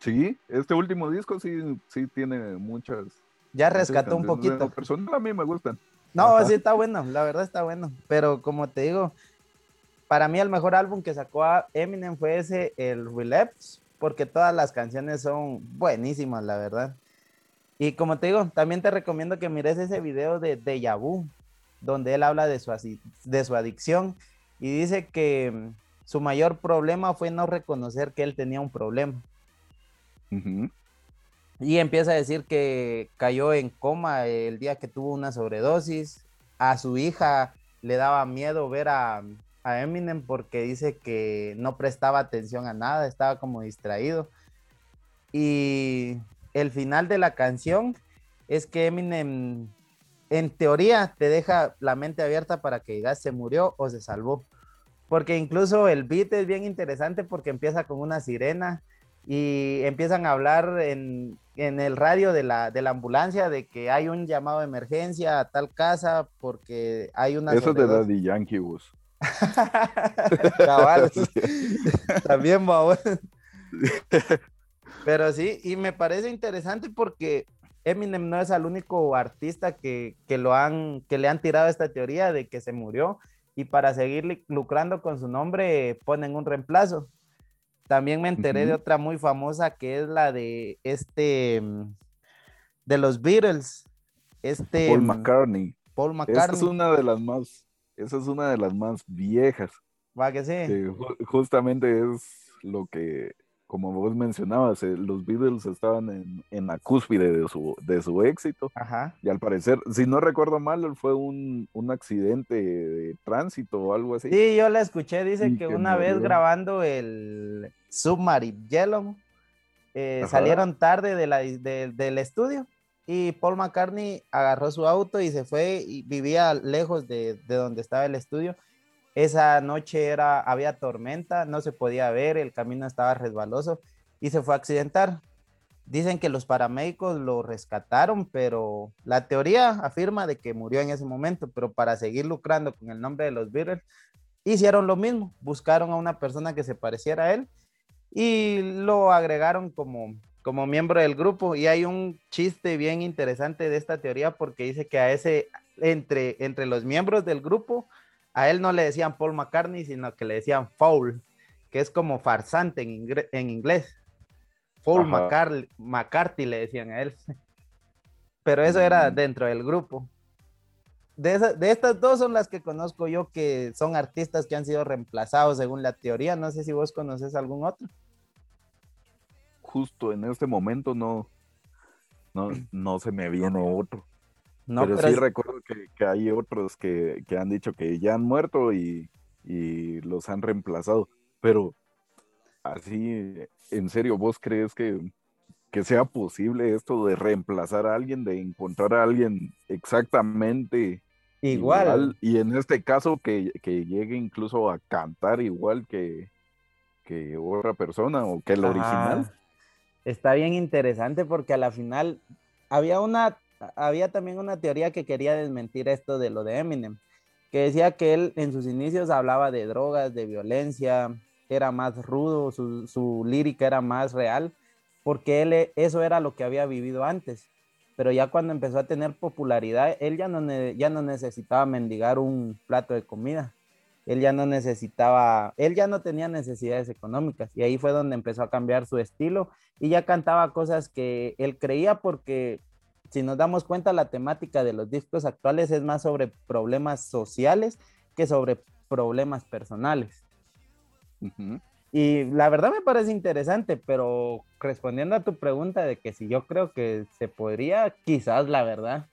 Sí, este último disco sí, sí tiene muchas. Ya rescató un poquito. Personal a mí me gustan. No, sí está bueno, la verdad está bueno. Pero como te digo, para mí el mejor álbum que sacó a Eminem fue ese, el Relapse, porque todas las canciones son buenísimas, la verdad. Y como te digo, también te recomiendo que mires ese video de Deja Vu, donde él habla de su, de su adicción y dice que su mayor problema fue no reconocer que él tenía un problema. Y empieza a decir que cayó en coma el día que tuvo una sobredosis. A su hija le daba miedo ver a, a Eminem porque dice que no prestaba atención a nada, estaba como distraído. Y el final de la canción es que Eminem, en teoría, te deja la mente abierta para que digas se murió o se salvó. Porque incluso el beat es bien interesante porque empieza con una sirena y empiezan a hablar en, el radio de la, de la, ambulancia de que hay un llamado de emergencia a tal casa porque hay una... Eso de Daddy Yankee Bus. Cabal. También, Pero sí, y me parece interesante porque Eminem no es el único artista que, lo han, que le han tirado esta teoría de que se murió y para seguir lucrando con su nombre ponen un reemplazo. También me enteré de otra muy famosa que es la de este de los Beatles. Este Paul McCartney. Paul McCartney. es una de las más esa es una de las más viejas. Va que sí. justamente es lo que, como vos mencionabas, eh, los Beatles estaban en, la cúspide de su, de su éxito. Ajá. Y al parecer, si no recuerdo mal, fue un, accidente de tránsito o algo así. Sí, yo la escuché. Dice que, una vez grabando el Submarine Yellow, eh, salieron tarde del estudio y Paul McCartney agarró su auto y se fue y vivía lejos de, donde estaba el estudio. Esa noche era, había tormenta, no se podía ver, el camino estaba resbaloso y se fue a accidentar. Dicen que los paramédicos lo rescataron, pero la teoría afirma de que murió en ese momento, pero para seguir lucrando con el nombre de los Beatles, hicieron lo mismo, buscaron a una persona que se pareciera a él y lo agregaron como como miembro del grupo. Y hay un chiste bien interesante de esta teoría porque dice que a ese, entre, entre los miembros del grupo, a él no le decían Paul McCartney, sino que le decían Foul, que es como farsante en, en inglés. Paul McCartney, le decían a él. Pero eso era mm. dentro del grupo. De, de, estas dos son las que conozco yo que son artistas que han sido reemplazados según la teoría. No sé si vos conoces algún otro justo en este momento no, no, no se me viene otro. Pero, sí recuerdo que, hay otros que, han dicho que ya han muerto y, los han reemplazado. Pero así, en serio, ¿vos crees que, que sea posible esto de reemplazar a alguien, de encontrar a alguien exactamente igual? y en este caso que, llegue incluso a cantar igual que, que otra persona o que el original está bien interesante porque a la final había una, había también una teoría que quería desmentir esto de lo de Eminem, que decía que él en sus inicios hablaba de drogas, de violencia, era más rudo, su, lírica era más real, porque él eso era lo que había vivido antes. Pero ya cuando empezó a tener popularidad, él ya no, ya no necesitaba mendigar un plato de comida. Él ya no necesitaba, él ya no tenía necesidades económicas. Y ahí fue donde empezó a cambiar su estilo y ya cantaba cosas que él creía porque si nos damos cuenta, la temática de los discos actuales es más sobre problemas sociales que sobre problemas personales. Y la verdad me parece interesante, pero respondiendo a tu pregunta de que si yo creo que se podría, quizás la verdad,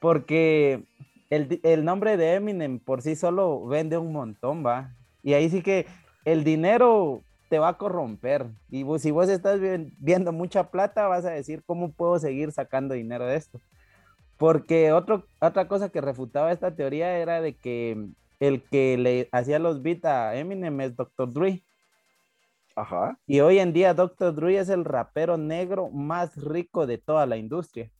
porque el, el nombre de Eminem por sí solo vende un montón, va. Y ahí sí que el dinero te va a corromper. Y si vos estás viendo mucha plata, vas a decir, ¿cómo puedo seguir sacando dinero de esto? Porque otro, otra cosa que refutaba esta teoría era de que el que le hacía los beats a Eminem es Dr. Dre. Ajá. Y hoy en día Dr. Dre es el rapero negro más rico de toda la industria.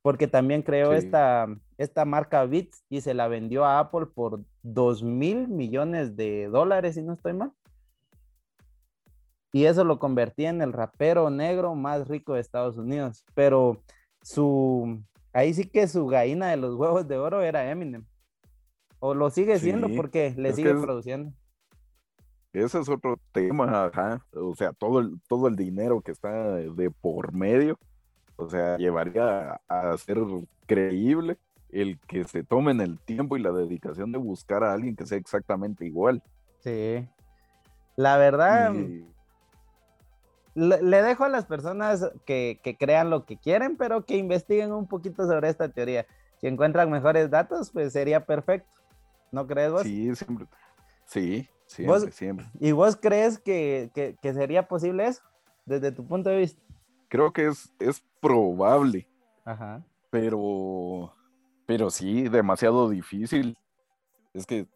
Porque también creó esta, esta marca Beats y se la vendió a Apple por 2 mil millones de dólares, si no estoy mal y eso lo convertía en el rapero negro más rico de Estados Unidos. Pero su, ahí sí que su gallina de los huevos de oro era Eminem. O lo sigue siendo porque le sigue produciendo. Ese es otro tema, ajá. O sea, todo el, todo el dinero que está de por medio, o sea, llevaría a, ser creíble el que se tomen el tiempo y la dedicación de buscar a alguien que sea exactamente igual. Sí. La verdad, le, dejo a las personas que, crean lo que quieren, pero que investiguen un poquito sobre esta teoría. Si encuentran mejores datos, pues sería perfecto. ¿No crees vos? Sí, siempre. Sí, siempre, siempre. ¿Y vos crees que, sería posible eso, desde tu punto de vista? Creo que es, es probable. Ajá. Pero, pero sí, demasiado difícil. Es que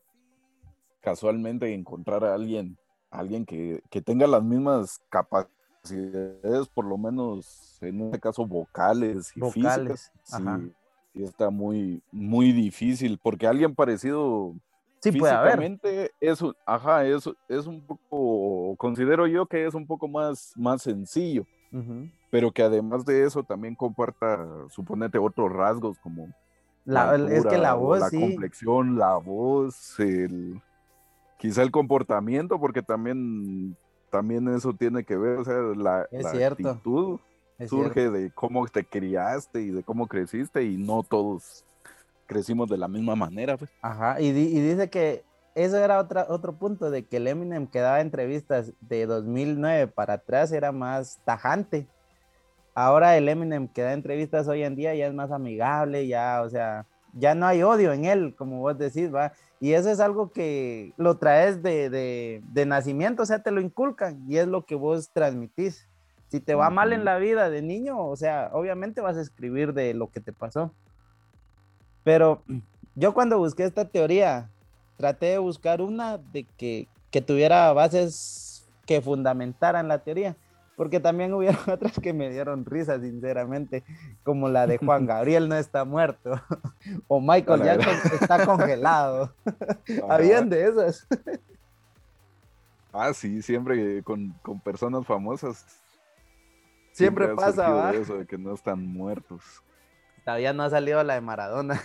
casualmente encontrar a alguien, alguien que, que tenga las mismas capacidades es por lo menos en este caso vocales y vocales. físicas, sí, está muy, muy difícil, porque alguien parecido sí, físicamente es, ajá, es, es un poco, considero yo que es un poco más, más sencillo, pero que además de eso también comparta, suponete, otros rasgos como la, es que la voz, la complexión, la voz, el, quizá el comportamiento, porque también también eso tiene que ver, o sea, la, actitud surge de cómo te criaste y de cómo creciste y no todos crecimos de la misma manera. Pues. Ajá, y, dice que eso era otra, otro punto, de que el Eminem que daba entrevistas de 2009 para atrás era más tajante. Ahora el Eminem que da entrevistas hoy en día ya es más amigable, ya, o sea, ya no hay odio en él, como vos decís, va. Y eso es algo que lo traes de, nacimiento, o sea, te lo inculcan y es lo que vos transmitís. Si te va mal en la vida de niño, o sea, obviamente vas a escribir de lo que te pasó. Pero yo cuando busqué esta teoría, traté de buscar una de que, que tuviera bases que fundamentaran la teoría porque también hubieron otras que me dieron risa, sinceramente, como la de Juan Gabriel no está muerto, o Michael Jackson está congelado. Habían de esas. Ah, sí, siempre con, personas famosas. Siempre, pasa, Eso de que no están muertos. Todavía no ha salido la de Maradona.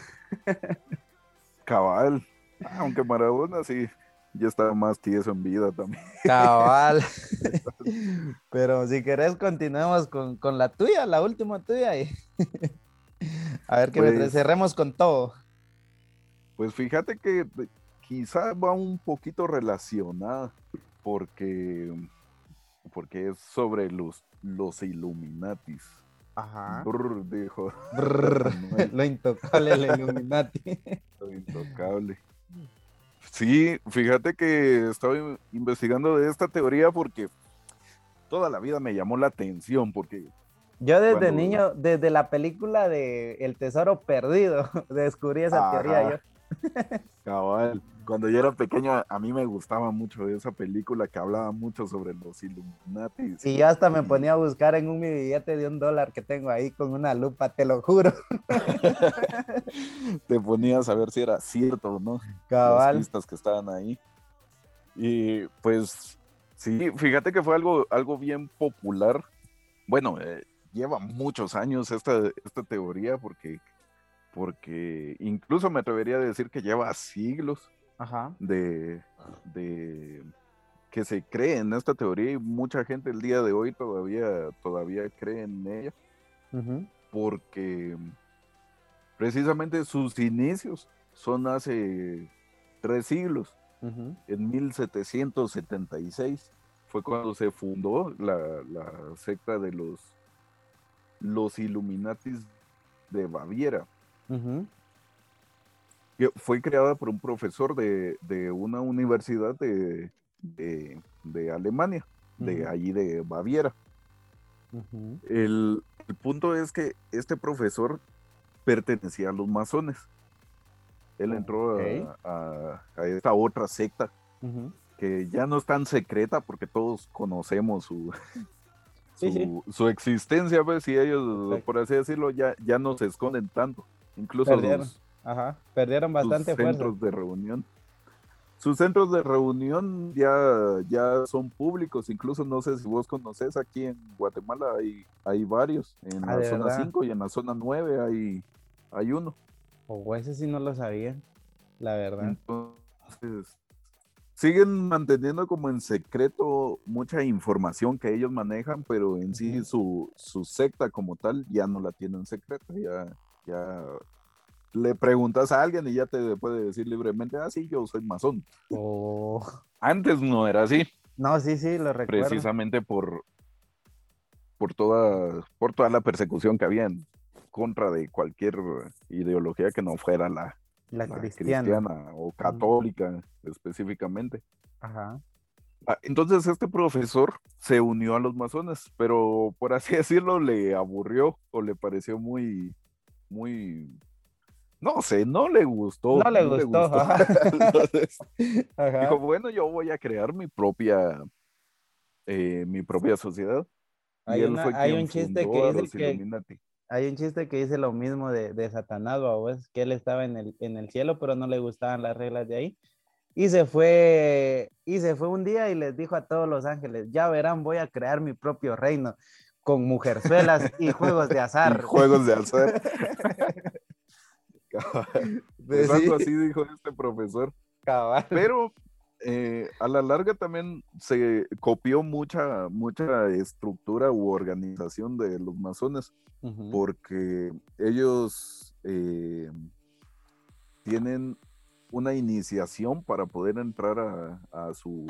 Cabal. Aunque Maradona sí, ya está más tieso en vida también. Cabal. Pero si querés, continuemos con, la tuya, la última tuya. Y... A ver que pues cerremos con todo. Pues fíjate que quizá va un poquito relacionada porque, porque es sobre los, los Illuminatis. Ajá. dijo. lo intocable, el Illuminati. Lo intocable. Sí, fíjate que estaba investigando de esta teoría porque toda la vida me llamó la atención porque... Yo desde niño, desde la película de El Tesoro Perdido, descubrí esa teoría yo. Cabal cuando yo era pequeño, a mí me gustaba mucho esa película que hablaba mucho sobre los Illuminati. Y yo hasta me ponía a buscar en un mi billete de un dólar que tengo ahí con una lupa, te lo juro. te ponías a ver si era cierto o no. Cabal. Las pistas que estaban ahí. Y pues, sí, fíjate que fue algo, algo bien popular bueno, eh, lleva muchos años esta, esta teoría porque, porque incluso me atrevería a decir que lleva siglos De, de que se cree en esta teoría y mucha gente el día de hoy todavía, todavía cree en ella. Porque precisamente sus inicios son hace tres siglos. En 1776 fue cuando se fundó la, secta de los, los Illuminatis de Baviera. Fue creada por un profesor de, una universidad de, de, Alemania, de allí de Baviera. el, punto es que este profesor pertenecía a los masones. Él entró a, esta otra secta que ya no es tan secreta porque todos conocemos su, su, existencia, pues, y ellos, por así decirlo, ya, ya no se esconden tanto. Incluso perdieron, perdieron bastante sus centros de reunión. Sus centros de reunión ya, ya son públicos, incluso no sé si vos conoces, aquí en Guatemala hay, hay varios, en ah, la zona 5 y en la zona 9 hay, hay uno. O oh, ese sí no lo sabía, la verdad. Entonces, siguen manteniendo como en secreto mucha información que ellos manejan, pero en sí su, secta como tal ya no la tienen secreta, ya, ya le preguntas a alguien y ya te puede decir libremente, ah, sí, yo soy masón. Oh. Antes no era así. No, sí, sí, lo recuerdo. Precisamente por, por, toda, por toda la persecución que había en contra de cualquier ideología que no fuera la, la, cristiana. o católica específicamente. Ajá. Ah, entonces este profesor se unió a los masones, pero por así decirlo le aburrió o le pareció muy, muy, no sé, no le gustó. No le gustó. dijo, bueno, yo voy a crear mi propia, eh, mi propia sociedad. Hay, un chiste que dice que, hay un chiste que dice lo mismo de, de Satanás, es que él estaba en el, en el cielo, pero no le gustaban las reglas de ahí. Y se fue, y se fue un día y les dijo a todos los ángeles, ya verán, voy a crear mi propio reino con mujerzuelas y juegos de azar. juegos de azar. pues así dijo este profesor. Pero eh, a la larga también se copió mucha, mucha estructura u organización de los masones, porque ellos eh, tienen una iniciación para poder entrar a, su,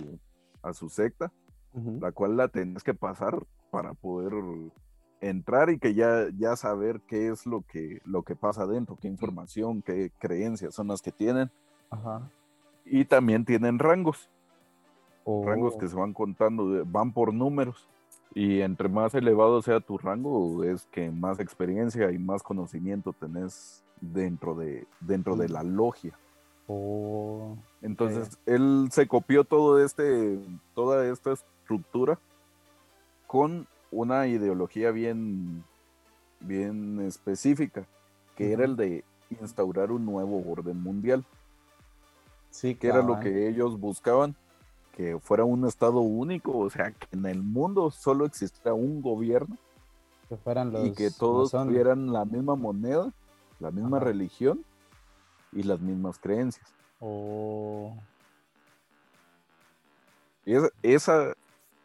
a su secta, la cual la tenés que pasar para poder entrar y que ya, ya saber qué es lo que, lo que pasa adentro, qué información, qué creencias son las que tienen. Ajá y también tienen rangos. Rangos que oh. se van contando, van por números. Y entre más elevado sea tu rango, es que más experiencia y más conocimiento tenés dentro de, dentro de la logia. Oh, Entonces, él se copió todo este, toda esta estructura con una ideología bien, bien específica, que era el de instaurar un nuevo orden mundial. Sí, que era lo que ellos buscaban, que fuera un estado único, o sea, que en el mundo solo existiera un gobierno que fueran los, y que todos tuvieran la misma moneda, la misma religión y las mismas creencias. Oh. Esa,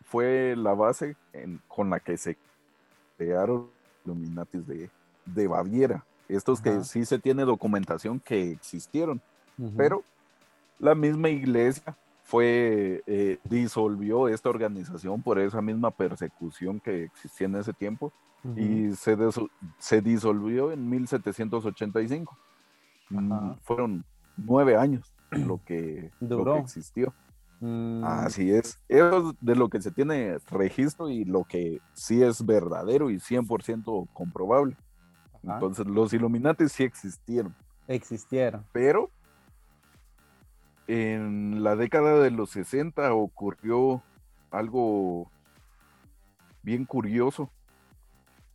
fue la base con la que se crearon los Illuminatis de, de Baviera. Estos que sí se tiene documentación que existieron, pero la misma iglesia fue, eh, disolvió esta organización por esa misma persecución que existía en ese tiempo y se, se disolvió en 1785. Mm, fueron nueve años lo que, existió. Mm. Así es. Eso es de lo que se tiene registro y lo que sí es verdadero y 100% comprobable. Entonces, los Illuminati sí existieron. Existieron. Pero en la década de los 60 ocurrió algo bien curioso,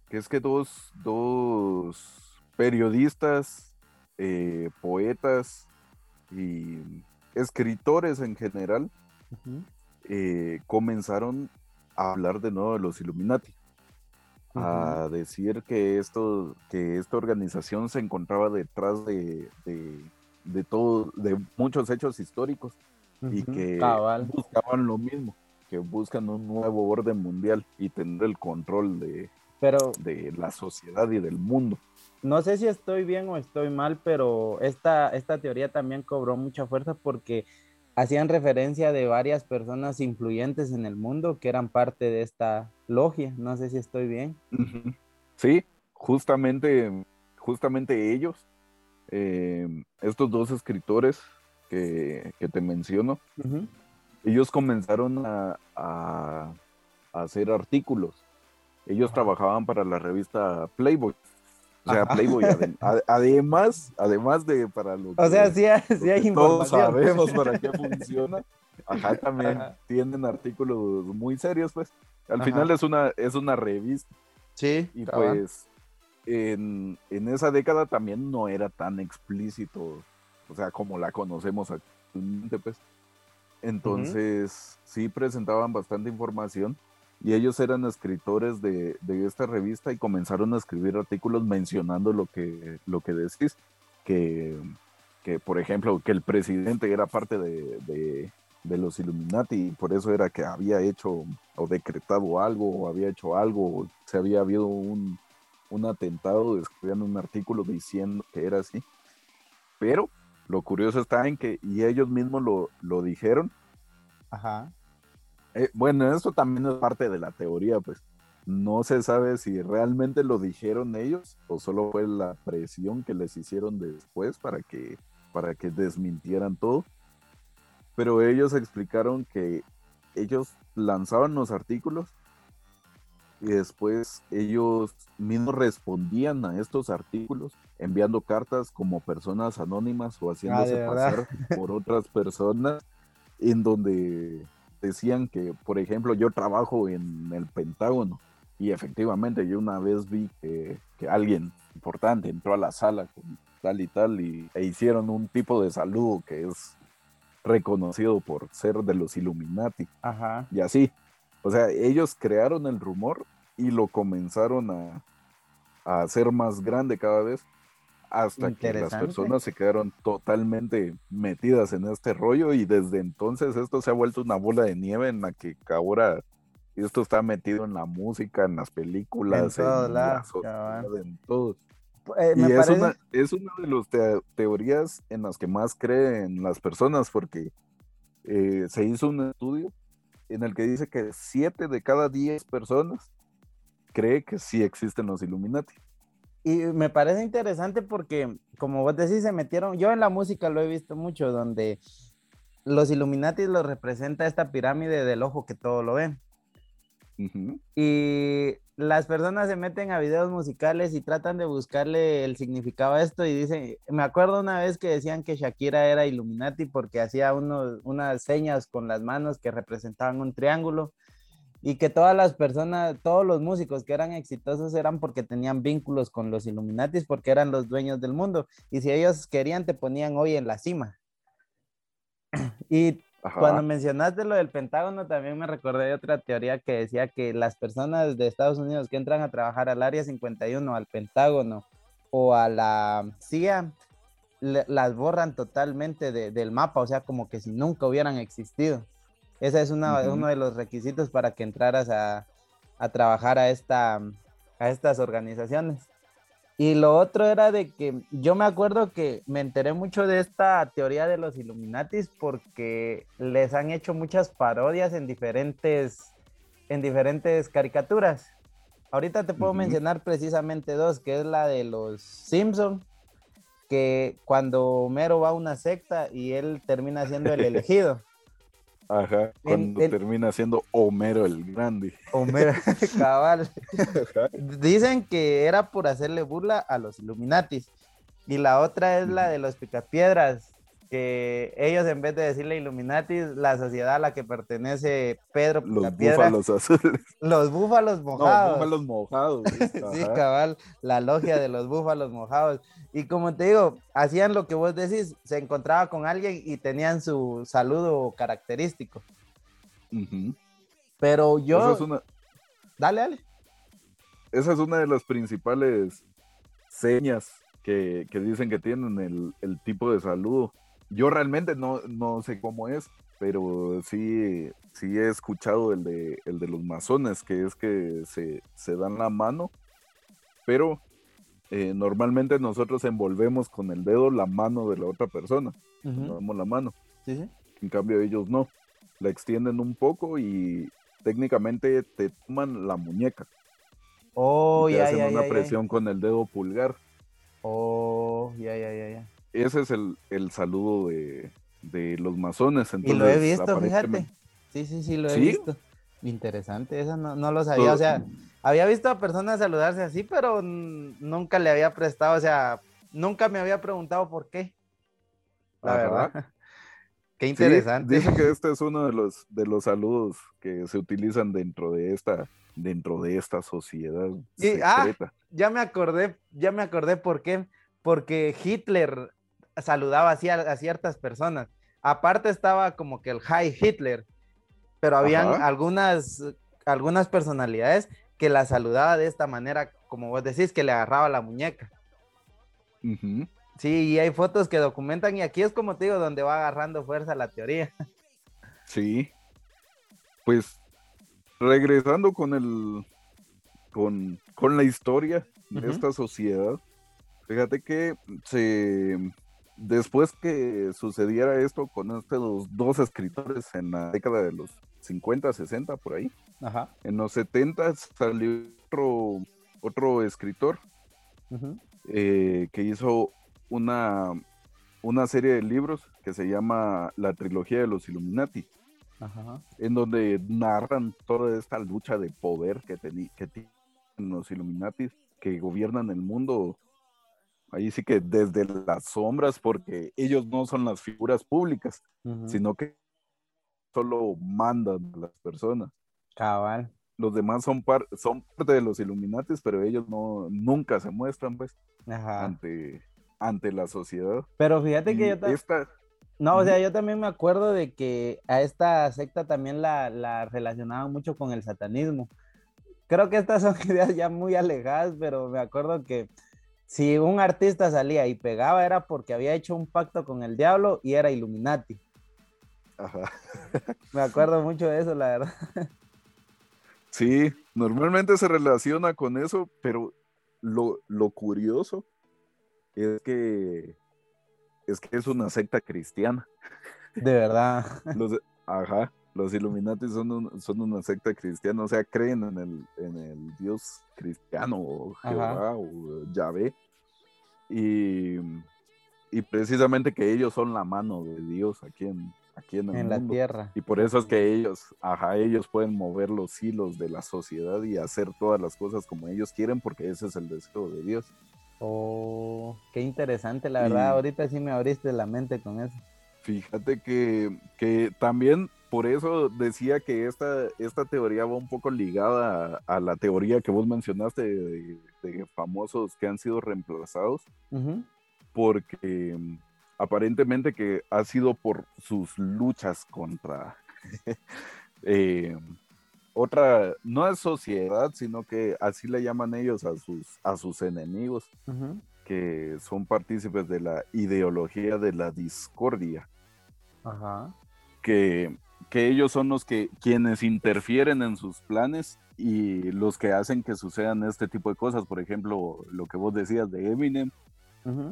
que es que dos, periodistas, eh, poetas y escritores en general eh, comenzaron a hablar de nuevo de los Illuminati. a decir que esto, que esta organización se encontraba detrás de, de, todo, de muchos hechos históricos y que buscaban lo mismo, que buscan un nuevo orden mundial y tener el control de, pero, de la sociedad y del mundo. No sé si estoy bien o estoy mal, pero esta, esta teoría también cobró mucha fuerza porque hacían referencia de varias personas influyentes en el mundo que eran parte de esta logia. No sé si estoy bien. Sí, justamente, justamente ellos, eh, estos dos escritores que, te menciono, ellos comenzaron a, a, hacer artículos. Ellos trabajaban para la revista Playboy. O sea, Playboy, además, además de para lo que, o sea, sí, hay todos sabemos para qué funciona, ajá, también tienen artículos muy serios, pues. Al final es una, es una revista. Sí. Y pues en, esa década también no era tan explícito, o sea, como la conocemos actualmente, pues. Entonces, sí presentaban bastante información y ellos eran escritores de, esta revista y comenzaron a escribir artículos mencionando lo que, lo que decís, que, que por ejemplo, que el presidente era parte de, los Illuminati y por eso era que había hecho o decretado algo o había hecho algo, o se había habido un, atentado, escribían un artículo diciendo que era así. Pero lo curioso está en que, y ellos mismos lo, lo dijeron, Ajá eh, bueno, esto también es parte de la teoría, pues no se sabe si realmente lo dijeron ellos o solo fue la presión que les hicieron después para que, para que desmintieran todo. Pero ellos explicaron que ellos lanzaban los artículos y después ellos mismos respondían a estos artículos enviando cartas como personas anónimas o haciéndose ah, pasar por otras personas en donde decían que, por ejemplo, yo trabajo en el Pentágono y efectivamente yo una vez vi que, alguien importante entró a la sala con tal y tal y, e hicieron un tipo de saludo que es reconocido por ser de los Illuminati. Ajá. Y así. O sea, ellos crearon el rumor y lo comenzaron a, a hacer más grande cada vez hasta que las personas se quedaron totalmente metidas en este rollo y desde entonces esto se ha vuelto una bola de nieve en la que ahora esto está metido en la música, en las películas, en, la sociedad, en todo. Eh, y es, una, es una de las teorías en las que más creen las personas porque eh, se hizo un estudio en el que dice que 7 de cada 10 personas cree que sí existen los Illuminati. Y me parece interesante porque, como vos decís, se metieron, yo en la música lo he visto mucho, donde los Illuminati lo representa esta pirámide del ojo que todo lo ven. Y las personas se meten a videos musicales y tratan de buscarle el significado a esto y dicen, me acuerdo una vez que decían que Shakira era Illuminati porque hacía unas señas con las manos que representaban un triángulo y que todas las personas, todos los músicos que eran exitosos eran porque tenían vínculos con los Illuminatis, porque eran los dueños del mundo. Y si ellos querían, te ponían hoy en la cima. Y cuando mencionaste lo del Pentágono, también me recordé de otra teoría que decía que las personas de Estados Unidos que entran a trabajar al Área 51, al Pentágono o a la CIA, las borran totalmente del mapa, o sea, como que si nunca hubieran existido. Ese es uno de los requisitos para que entraras a, trabajar a, esta, a estas organizaciones. Y lo otro era de que yo me acuerdo que me enteré mucho de esta teoría de los Illuminatis porque les han hecho muchas parodias en diferentes, en diferentes caricaturas. Ahorita te puedo mencionar precisamente dos, que es la de los Simpson, que cuando Homero va a una secta y él termina siendo el elegido. Ajá, cuando termina siendo Homero el Grande. Homero, cabal. Dicen que era por hacerle burla a los Illuminatis. Y la otra es la de los Picapiedras, que ellos en vez de decirle Illuminati, la sociedad a la que pertenece Pedro Los búfalos azules. Los búfalos mojados. No, búfalos mojados. sí, cabal, la logia de los búfalos mojados. Y como te digo, hacían lo que vos decís, se encontraba con alguien y tenían su saludo característico. Pero yo... Dale, dale. esa es una de las principales señas que, dicen que tienen el, tipo de saludo. Yo realmente no, no sé cómo es, pero sí, sí he escuchado el de, el de los masones, que es que se, se dan la mano, pero eh, normalmente nosotros envolvemos con el dedo la mano de la otra persona, damos la mano. En cambio ellos no, la extienden un poco y técnicamente te toman la muñeca. Oh, y te hacen una presión con el dedo pulgar. Oh, ya, ya, ya, ya. Ese es el, el saludo de, de los masones. y lo he visto, fíjate. Sí, sí, sí, lo he visto. Interesante, eso no, no lo sabía. O sea, había visto a personas saludarse así, pero nunca le había prestado, o sea, nunca me había preguntado por qué. La verdad. Qué interesante. dice que este es uno de los, de los saludos que se utilizan dentro de esta, dentro de esta sociedad. Sí, ah, ya me acordé, ya me acordé por qué. Porque Hitler saludaba así a, ciertas personas. Aparte estaba como que el High Hitler, pero habían algunas, algunas personalidades que la saludaba de esta manera, como vos decís, que le agarraba la muñeca. Sí, y hay fotos que documentan, y aquí es como te digo, donde va agarrando fuerza la teoría. Sí. Pues regresando con el con, con la historia de esta sociedad, fíjate que se después que sucediera esto con estos dos escritores en la década de los 50, 60, por ahí, en los 70 salió otro, otro escritor eh, que hizo una, una serie de libros que se llama La Trilogía de los Illuminati, en donde narran toda esta lucha de poder que, que tienen los Illuminati que gobiernan el mundo ahí sí que desde las sombras, porque ellos no son las figuras públicas, sino que solo mandan a las personas. Cabal. Los demás son, son parte de los Illuminatis, pero ellos no nunca se muestran, pues, ante ante la sociedad. Pero fíjate que yo también... No, o sea, yo también me acuerdo de que a esta secta también la, la relacionaban mucho con el satanismo. Creo que estas son ideas ya muy alejadas, pero me acuerdo que si un artista salía y pegaba era porque había hecho un pacto con el diablo y era Illuminati. Ajá. Me acuerdo mucho de eso, la verdad. Sí, normalmente se relaciona con eso, pero lo, lo curioso es que es que es una secta cristiana. De verdad. Los, ajá, los Illuminati son, son una secta cristiana, o sea, creen en el, en el Dios cristiano o Jehová o Yahvé. Y, y, precisamente que ellos son la mano de Dios aquí en, aquí en, el en la tierra. Y por eso es que ellos, ajá, ellos pueden mover los hilos de la sociedad y hacer todas las cosas como ellos quieren porque ese es el deseo de Dios. Oh, qué interesante, la verdad, ahorita sí me abriste la mente con eso. Fíjate que, que también por eso decía que esta, esta teoría va un poco ligada a, la teoría que vos mencionaste de, famosos que han sido reemplazados, porque mm, aparentemente que ha sido por sus luchas contra eh, otra, no es sociedad, sino que así le llaman ellos a sus, a sus enemigos, que son partícipes de la ideología de la discordia. Que, que, ellos son los que quienes interfieren en sus planes y los que hacen que sucedan este tipo de cosas. Por ejemplo, lo que vos decías de Eminem,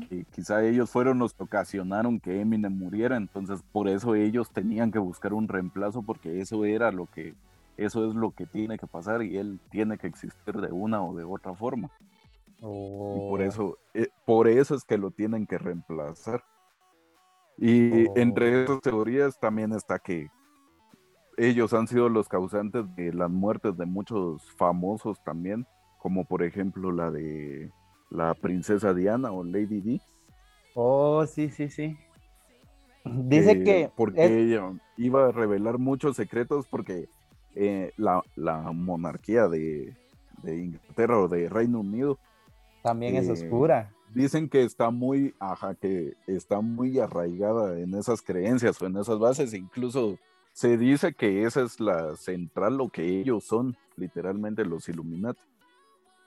que quizá ellos fueron los que ocasionaron que Eminem muriera, entonces por eso ellos tenían que buscar un reemplazo porque eso era lo que eso es lo que tiene que pasar y él tiene que existir de una o de otra forma. Y por oh. eso, eh, por eso es que lo tienen que reemplazar. Y entre oh. esas teorías también está que ellos han sido los causantes de las muertes de muchos famosos también, como por ejemplo la de la princesa Diana o Lady Di. Oh, sí, sí, sí. Dice que... Porque ella iba a revelar muchos secretos porque eh, la, monarquía de, Inglaterra o de Reino Unido. También es eh, oscura. Dicen que está muy, ajá, que está muy arraigada en esas creencias o en esas bases. Incluso se dice que esa es la central, lo que ellos son, literalmente los Illuminati.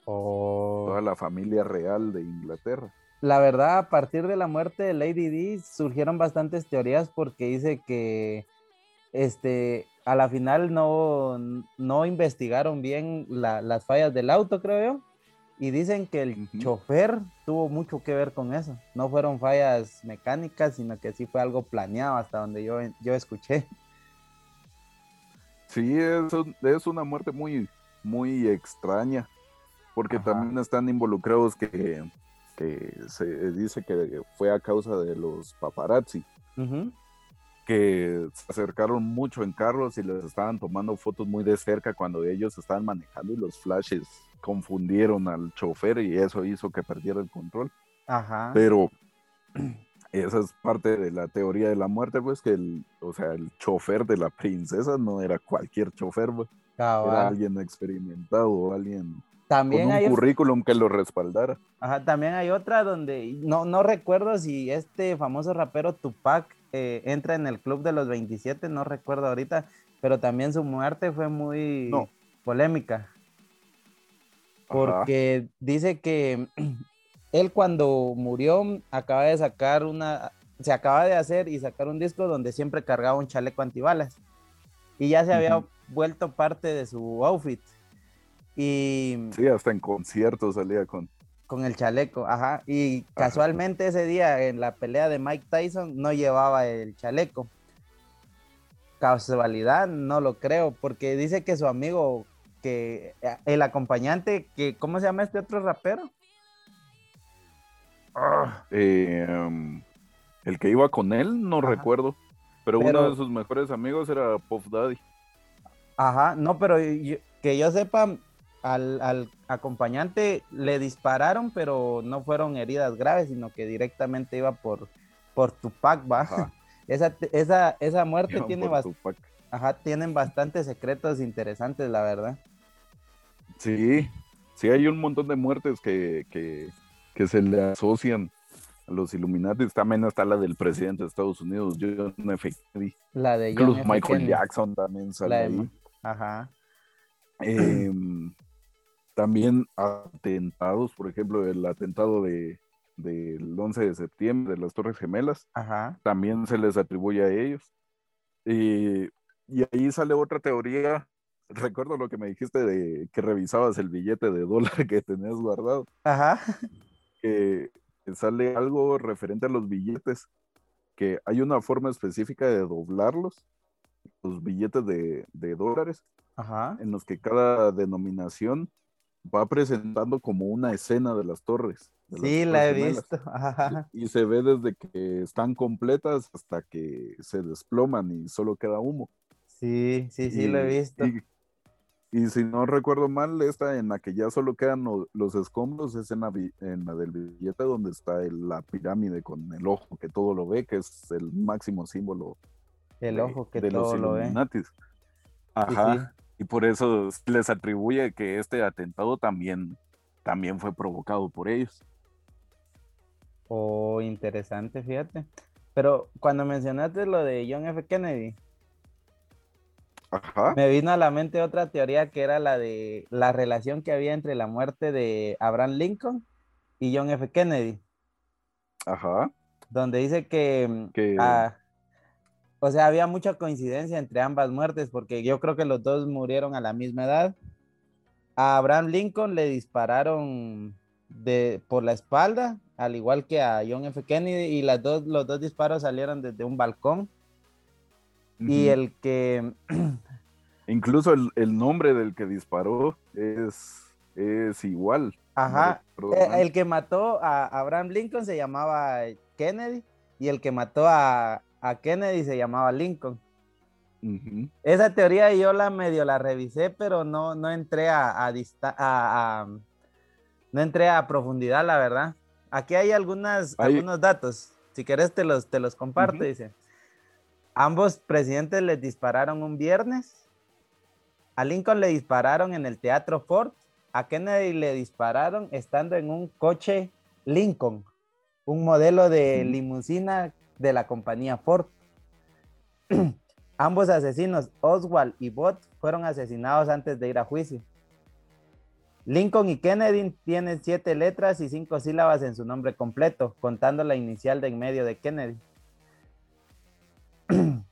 Oh. Toda la familia real de Inglaterra. La verdad, a partir de la muerte de Lady Di, surgieron bastantes teorías porque dice que este, a la final no, no investigaron bien las fallas del auto, creo yo. Y dicen que el chofer tuvo mucho que ver con eso. No fueron fallas mecánicas, sino que sí fue algo planeado hasta donde yo, yo escuché. Sí, es, es una muerte muy, muy extraña, porque también están involucrados que, se dice que fue a causa de los paparazzi que se acercaron mucho en carros y les estaban tomando fotos muy de cerca cuando ellos estaban manejando y los flashes confundieron al chofer y eso hizo que perdiera el control. Ajá. Pero esa es parte de la teoría de la muerte, pues que el, o sea, el chofer de la princesa no era cualquier chofer, pues. era alguien experimentado, alguien también con un currículum que lo respaldara. Ajá, también hay otra donde no, no recuerdo si este famoso rapero Tupac eh, entra en el club de los 27, no recuerdo ahorita, pero también su muerte fue muy polémica. Porque dice que él cuando murió acaba de sacar una, se acaba de hacer y sacar un disco donde siempre cargaba un chaleco antibalas. Y ya se había vuelto parte de su outfit. Y... Sí, hasta en conciertos salía con con el chaleco, ajá. Y casualmente ese día en la pelea de Mike Tyson no llevaba el chaleco. Casualidad, no lo creo, porque dice que su amigo, que eh, el acompañante, que ¿cómo se llama este otro rapero? Eh, um, el que iba con él, no recuerdo. Pero, uno de sus mejores amigos era Puff Daddy. Ajá, no, pero que yo sepa, al, acompañante le dispararon, pero no fueron heridas graves, sino que directamente iba por, por Tupac, ¿va? Esa, esa, esa muerte tiene Ajá, tienen bastantes secretos interesantes, la verdad. Sí, sí, hay un montón de muertes que, que, se le asocian a los Illuminati. También está la del presidente de Estados Unidos, John F. Kennedy. La de John Michael Jackson también sale ahí. Ajá. Eh, también atentados, por ejemplo, el atentado de, del 11 de septiembre de las Torres Gemelas, también se les atribuye a ellos. Y, ahí sale otra teoría. Recuerdo lo que me dijiste de que revisabas el billete de dólar que tenías guardado. Ajá. Que, sale algo referente a los billetes, que hay una forma específica de doblarlos, los billetes de, dólares, en los que cada denominación va presentando como una escena de las torres. sí, la he visto. Y, se ve desde que están completas hasta que se desploman y solo queda humo. Sí, sí, sí, lo he visto. Y, si no recuerdo mal, esta en la que ya solo quedan los escombros es en la, en la del billete donde está la pirámide con el ojo que todo lo ve, que es el máximo símbolo. El ojo que todo lo ve. Ajá. Y por eso les atribuye que este atentado también, también fue provocado por ellos. Oh, interesante, fíjate. Pero cuando mencionaste lo de John F. Kennedy, me vino a la mente otra teoría que era la de la relación que había entre la muerte de Abraham Lincoln y John F. Kennedy. Ajá. Donde dice que, que... O sea, había mucha coincidencia entre ambas muertes porque yo creo que los dos murieron a la misma edad. A Abraham Lincoln le dispararon de, por la espalda, al igual que a John F. Kennedy, y las dos, los dos disparos salieron desde un balcón. Y el que... Incluso el, nombre del que disparó es, es igual. Ajá. E, el que mató a Abraham Lincoln se llamaba Kennedy y el que mató a, a Kennedy se llamaba Lincoln. Esa teoría yo la medio la revisé, pero no, no entré a, a, no entré a profundidad, la verdad. Aquí hay algunas, algunos datos. Si quieres te los, te los comparto, dice. Ambos presidentes les dispararon un viernes. A Lincoln le dispararon en el Teatro Ford. A Kennedy le dispararon estando en un coche Lincoln, un modelo de limusina de la compañía Ford. Ambos asesinos, Oswald y Bot, fueron asesinados antes de ir a juicio. Lincoln y Kennedy tienen siete letras y cinco sílabas en su nombre completo, contando la inicial de en medio de Kennedy.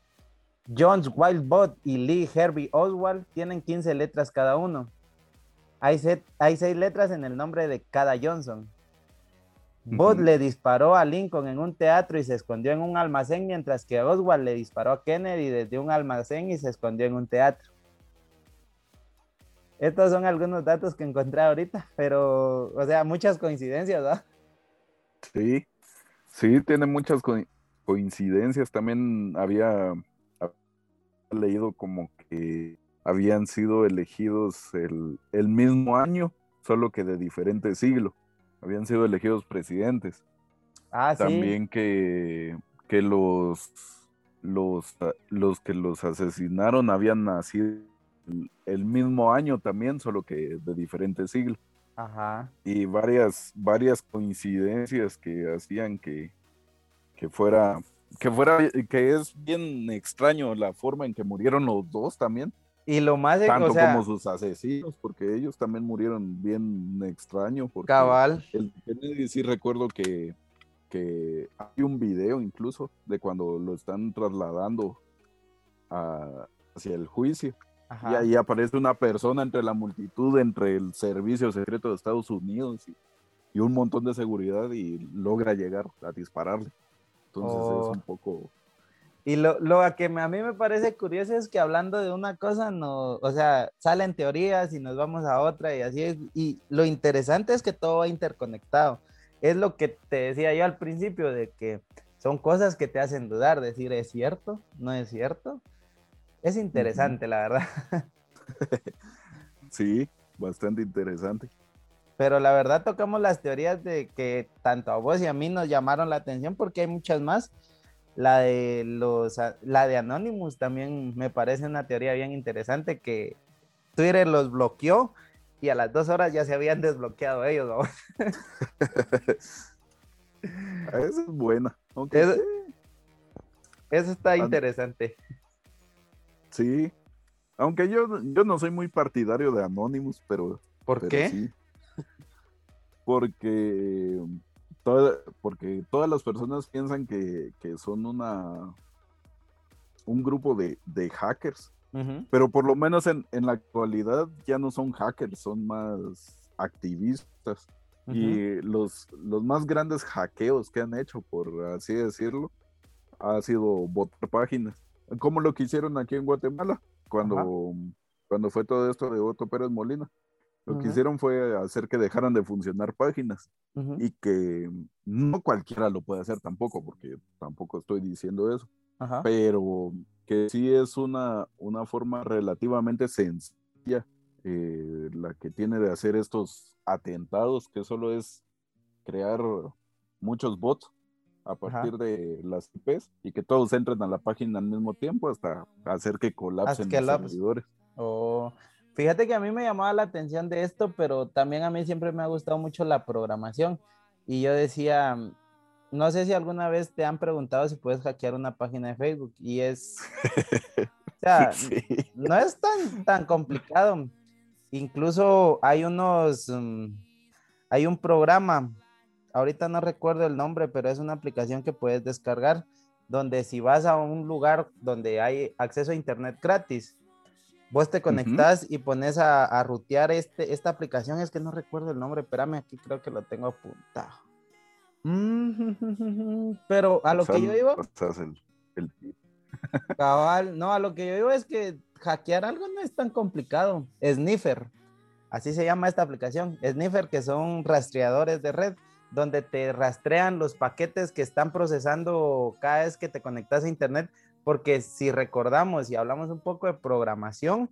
Jones Wildbot y Lee Herbie Oswald tienen 15 letras cada uno. Hay, hay seis letras en el nombre de cada Johnson. Bot le disparó a Lincoln en un teatro y se escondió en un almacén, mientras que Oswald le disparó a Kennedy desde un almacén y se escondió en un teatro. Estos son algunos datos que encontré ahorita, pero, o sea, muchas coincidencias, ¿verdad? Sí, sí, tiene muchas coincidencias. También había, leído como que habían sido elegidos el, el mismo año, solo que de diferente siglo. Habían sido elegidos presidentes. Ah, También que, que los, los, los que los asesinaron habían nacido el mismo año también, solo que de diferente siglo. Ajá. Y varias, varias coincidencias que hacían que, que fuera, que fuera, que es bien extraño la forma en que murieron los dos también. Y lo más tanto como sus asesinos, porque ellos también murieron bien extraño. cabal. El Kennedy sí recuerdo que, que hay un video incluso de cuando lo están trasladando hacia el juicio y ahí aparece una persona entre la multitud, entre el servicio secreto de Estados Unidos y, un montón de seguridad y logra llegar a dispararle. Entonces es oh. un poco... Y lo, lo que a mí me parece curioso es que hablando de una cosa, no, o sea, salen teorías y nos vamos a otra y así es. Y lo interesante es que todo va interconectado. Es lo que te decía yo al principio, de que son cosas que te hacen dudar, decir, ¿es cierto? ¿No es cierto? Es interesante, la verdad. sí, bastante interesante. Pero la verdad tocamos las teorías de que tanto a vos y a mí nos llamaron la atención porque hay muchas más. La de los la de Anonymous también me parece una teoría bien interesante que Twitter los bloqueó y a las dos horas ya se habían desbloqueado ellos. Esa es buena. Eso, eso está interesante. Sí, aunque yo, yo no soy muy partidario de Anonymous, pero... ¿Por qué? Sí. Porque, porque todas las personas piensan que, son una un grupo de, hackers, pero por lo menos en, la actualidad ya no son hackers, son más activistas. Y los, los más grandes hackeos que han hecho, por así decirlo, ha sido votar páginas como lo que hicieron aquí en Guatemala, cuando, cuando fue todo esto de Otto Pérez Molina. Lo que hicieron fue hacer que dejaran de funcionar páginas y que no cualquiera lo puede hacer tampoco, porque tampoco estoy diciendo eso, pero que sí es una, una forma relativamente sencilla eh, la que tiene de hacer estos atentados, que solo es crear muchos bots a partir de las IPs y que todos entren a la página al mismo tiempo hasta hacer que colapsen los servidores. Oh, fíjate que a mí me llamaba la atención de esto, pero también a mí siempre me ha gustado mucho la programación. Y yo decía, no sé si alguna vez te han preguntado si puedes hackear una página de Facebook y es, o sea, no es tan, tan complicado. Incluso hay unos, mm, hay un programa ahorita no recuerdo el nombre, pero es una aplicación que puedes descargar donde si vas a un lugar donde hay acceso a internet gratis, vos te conectas y pones a, a rutear este, esta aplicación, es que no recuerdo el nombre, espérame, aquí creo que lo tengo apuntado. pero a lo que yo digo... cabal, no, a lo que yo digo es que hackear algo no es tan complicado. Sniffer, así se llama esta aplicación. Sniffer, que son rastreadores de red donde te rastrean los paquetes que están procesando cada vez que te conectas a Internet, porque si recordamos y hablamos un poco de programación,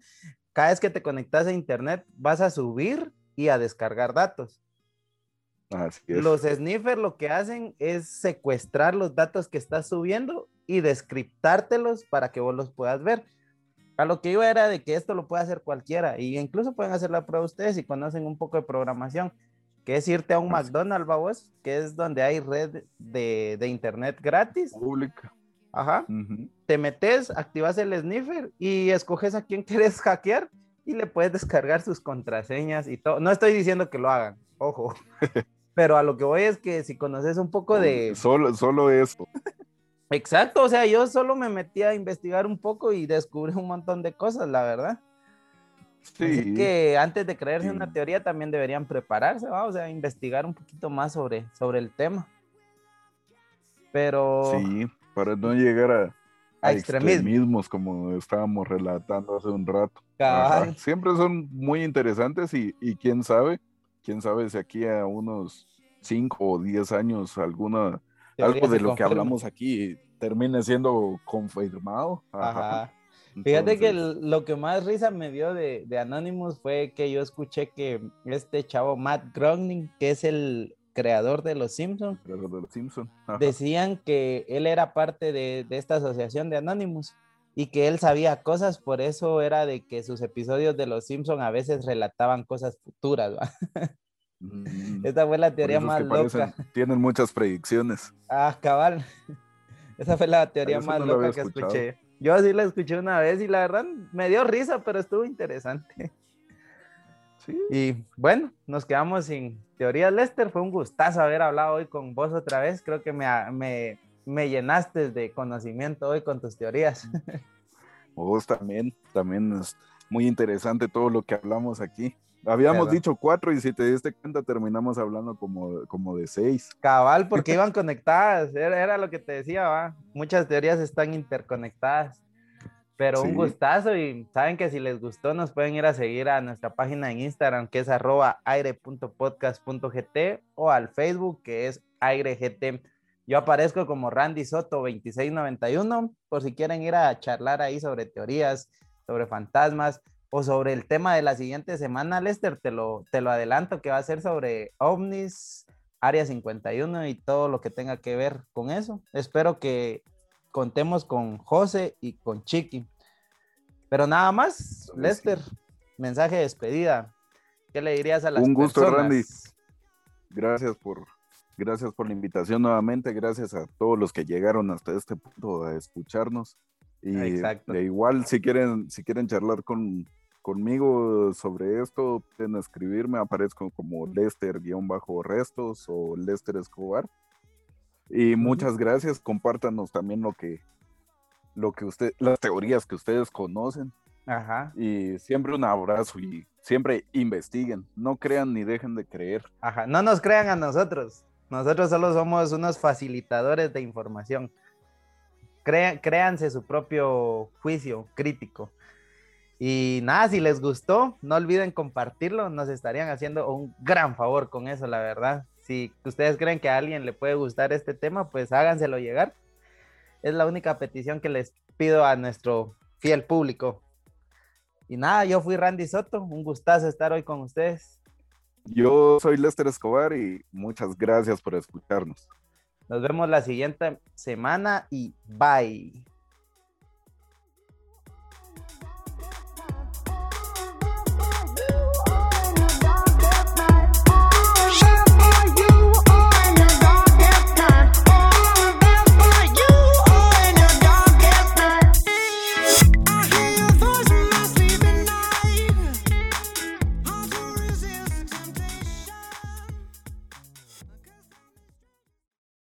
cada vez que te conectas a Internet vas a subir y a descargar datos. Los sniffers lo que hacen es secuestrar los datos que estás subiendo y descriptártelos para que vos los puedas ver. A lo que yo era de que esto lo puede hacer cualquiera y incluso pueden hacer la prueba ustedes si conocen un poco de programación que es irte a un McDonald's, que es donde hay red de, internet gratis. Pública. Ajá. Te metes, activas el sniffer y escoges a quién quieres hackear y le puedes descargar sus contraseñas y todo. No estoy diciendo que lo hagan, ojo. Pero a lo que voy es que si conoces un poco de... Solo, solo eso. Exacto, o sea, yo solo me metí a investigar un poco y descubrí un montón de cosas, la verdad. Sí. Así que antes de creerse una teoría también deberían prepararse, ¿va? o sea, investigar un poquito más sobre, sobre el tema. Pero... Sí, para no llegar a, a extremismos como estábamos relatando hace un rato. Siempre son muy interesantes y, y, quién sabe, quién sabe si aquí a unos 5 o 10 años alguna algo de lo que hablamos aquí termine siendo confirmado. Fíjate que lo que más risa me dio de, de, Anonymous fue que yo escuché que este chavo Matt Groening, que es el creador de Los Simpsons, decían que él era parte de, de, esta asociación de Anonymous y que él sabía cosas, por eso era de que sus episodios de Los Simpsons a veces relataban cosas futuras. Mm. Esa fue la teoría más loca. Tienen muchas predicciones. Ah, cabal. Esa fue la teoría más loca que escuché. Yo sí la escuché una vez y la verdad me dio risa, pero estuvo interesante. Sí. Y bueno, nos quedamos sin teorías, Lester. Fue un gustazo haber hablado hoy con vos otra vez. Creo que me, me, me llenaste de conocimiento hoy con tus teorías. Vos también, también es muy interesante todo lo que hablamos aquí. Habíamos dicho cuatro y si te diste cuenta terminamos hablando como, como de seis. Cabal, porque iban conectadas, era, lo que te decía, ¿va? muchas teorías están interconectadas. Pero un gustazo y saben que si les gustó nos pueden ir a seguir a nuestra página en Instagram que es arroba aire.podcast.gt o al Facebook que es airegt. Yo aparezco como Randy Soto 2691 por si quieren ir a charlar ahí sobre teorías, sobre fantasmas o sobre el tema de la siguiente semana, Lester, te lo, te lo adelanto que va a ser sobre ovnis, Área 51 y todo lo que tenga que ver con eso. Espero que contemos con José y con Chiqui. Pero nada más, Lester, mensaje de despedida. ¿Qué le dirías a las Un gusto, Randy. Gracias por, gracias por la invitación nuevamente. Gracias a todos los que llegaron hasta este punto a escucharnos. Y de igual, si quieren, si quieren charlar con, conmigo sobre esto, pueden escribirme, aparezco como Lester-Restos o Lester Escobar. Y muchas gracias, compártanos también lo que, lo que usted, las teorías que ustedes conocen. Ajá. Y siempre un abrazo y siempre investiguen, no crean ni dejen de creer. Ajá, no nos crean a nosotros. Nosotros solo somos unos facilitadores de información. créanse su propio juicio crítico. Y nada, si les gustó, no olviden compartirlo, nos estarían haciendo un gran favor con eso, la verdad. Si ustedes creen que a alguien le puede gustar este tema, pues háganselo llegar. Es la única petición que les pido a nuestro fiel público. Y nada, yo fui Randy Soto, un gustazo estar hoy con ustedes. Yo soy Lester Escobar y muchas gracias por escucharnos. Nos vemos la siguiente semana y bye.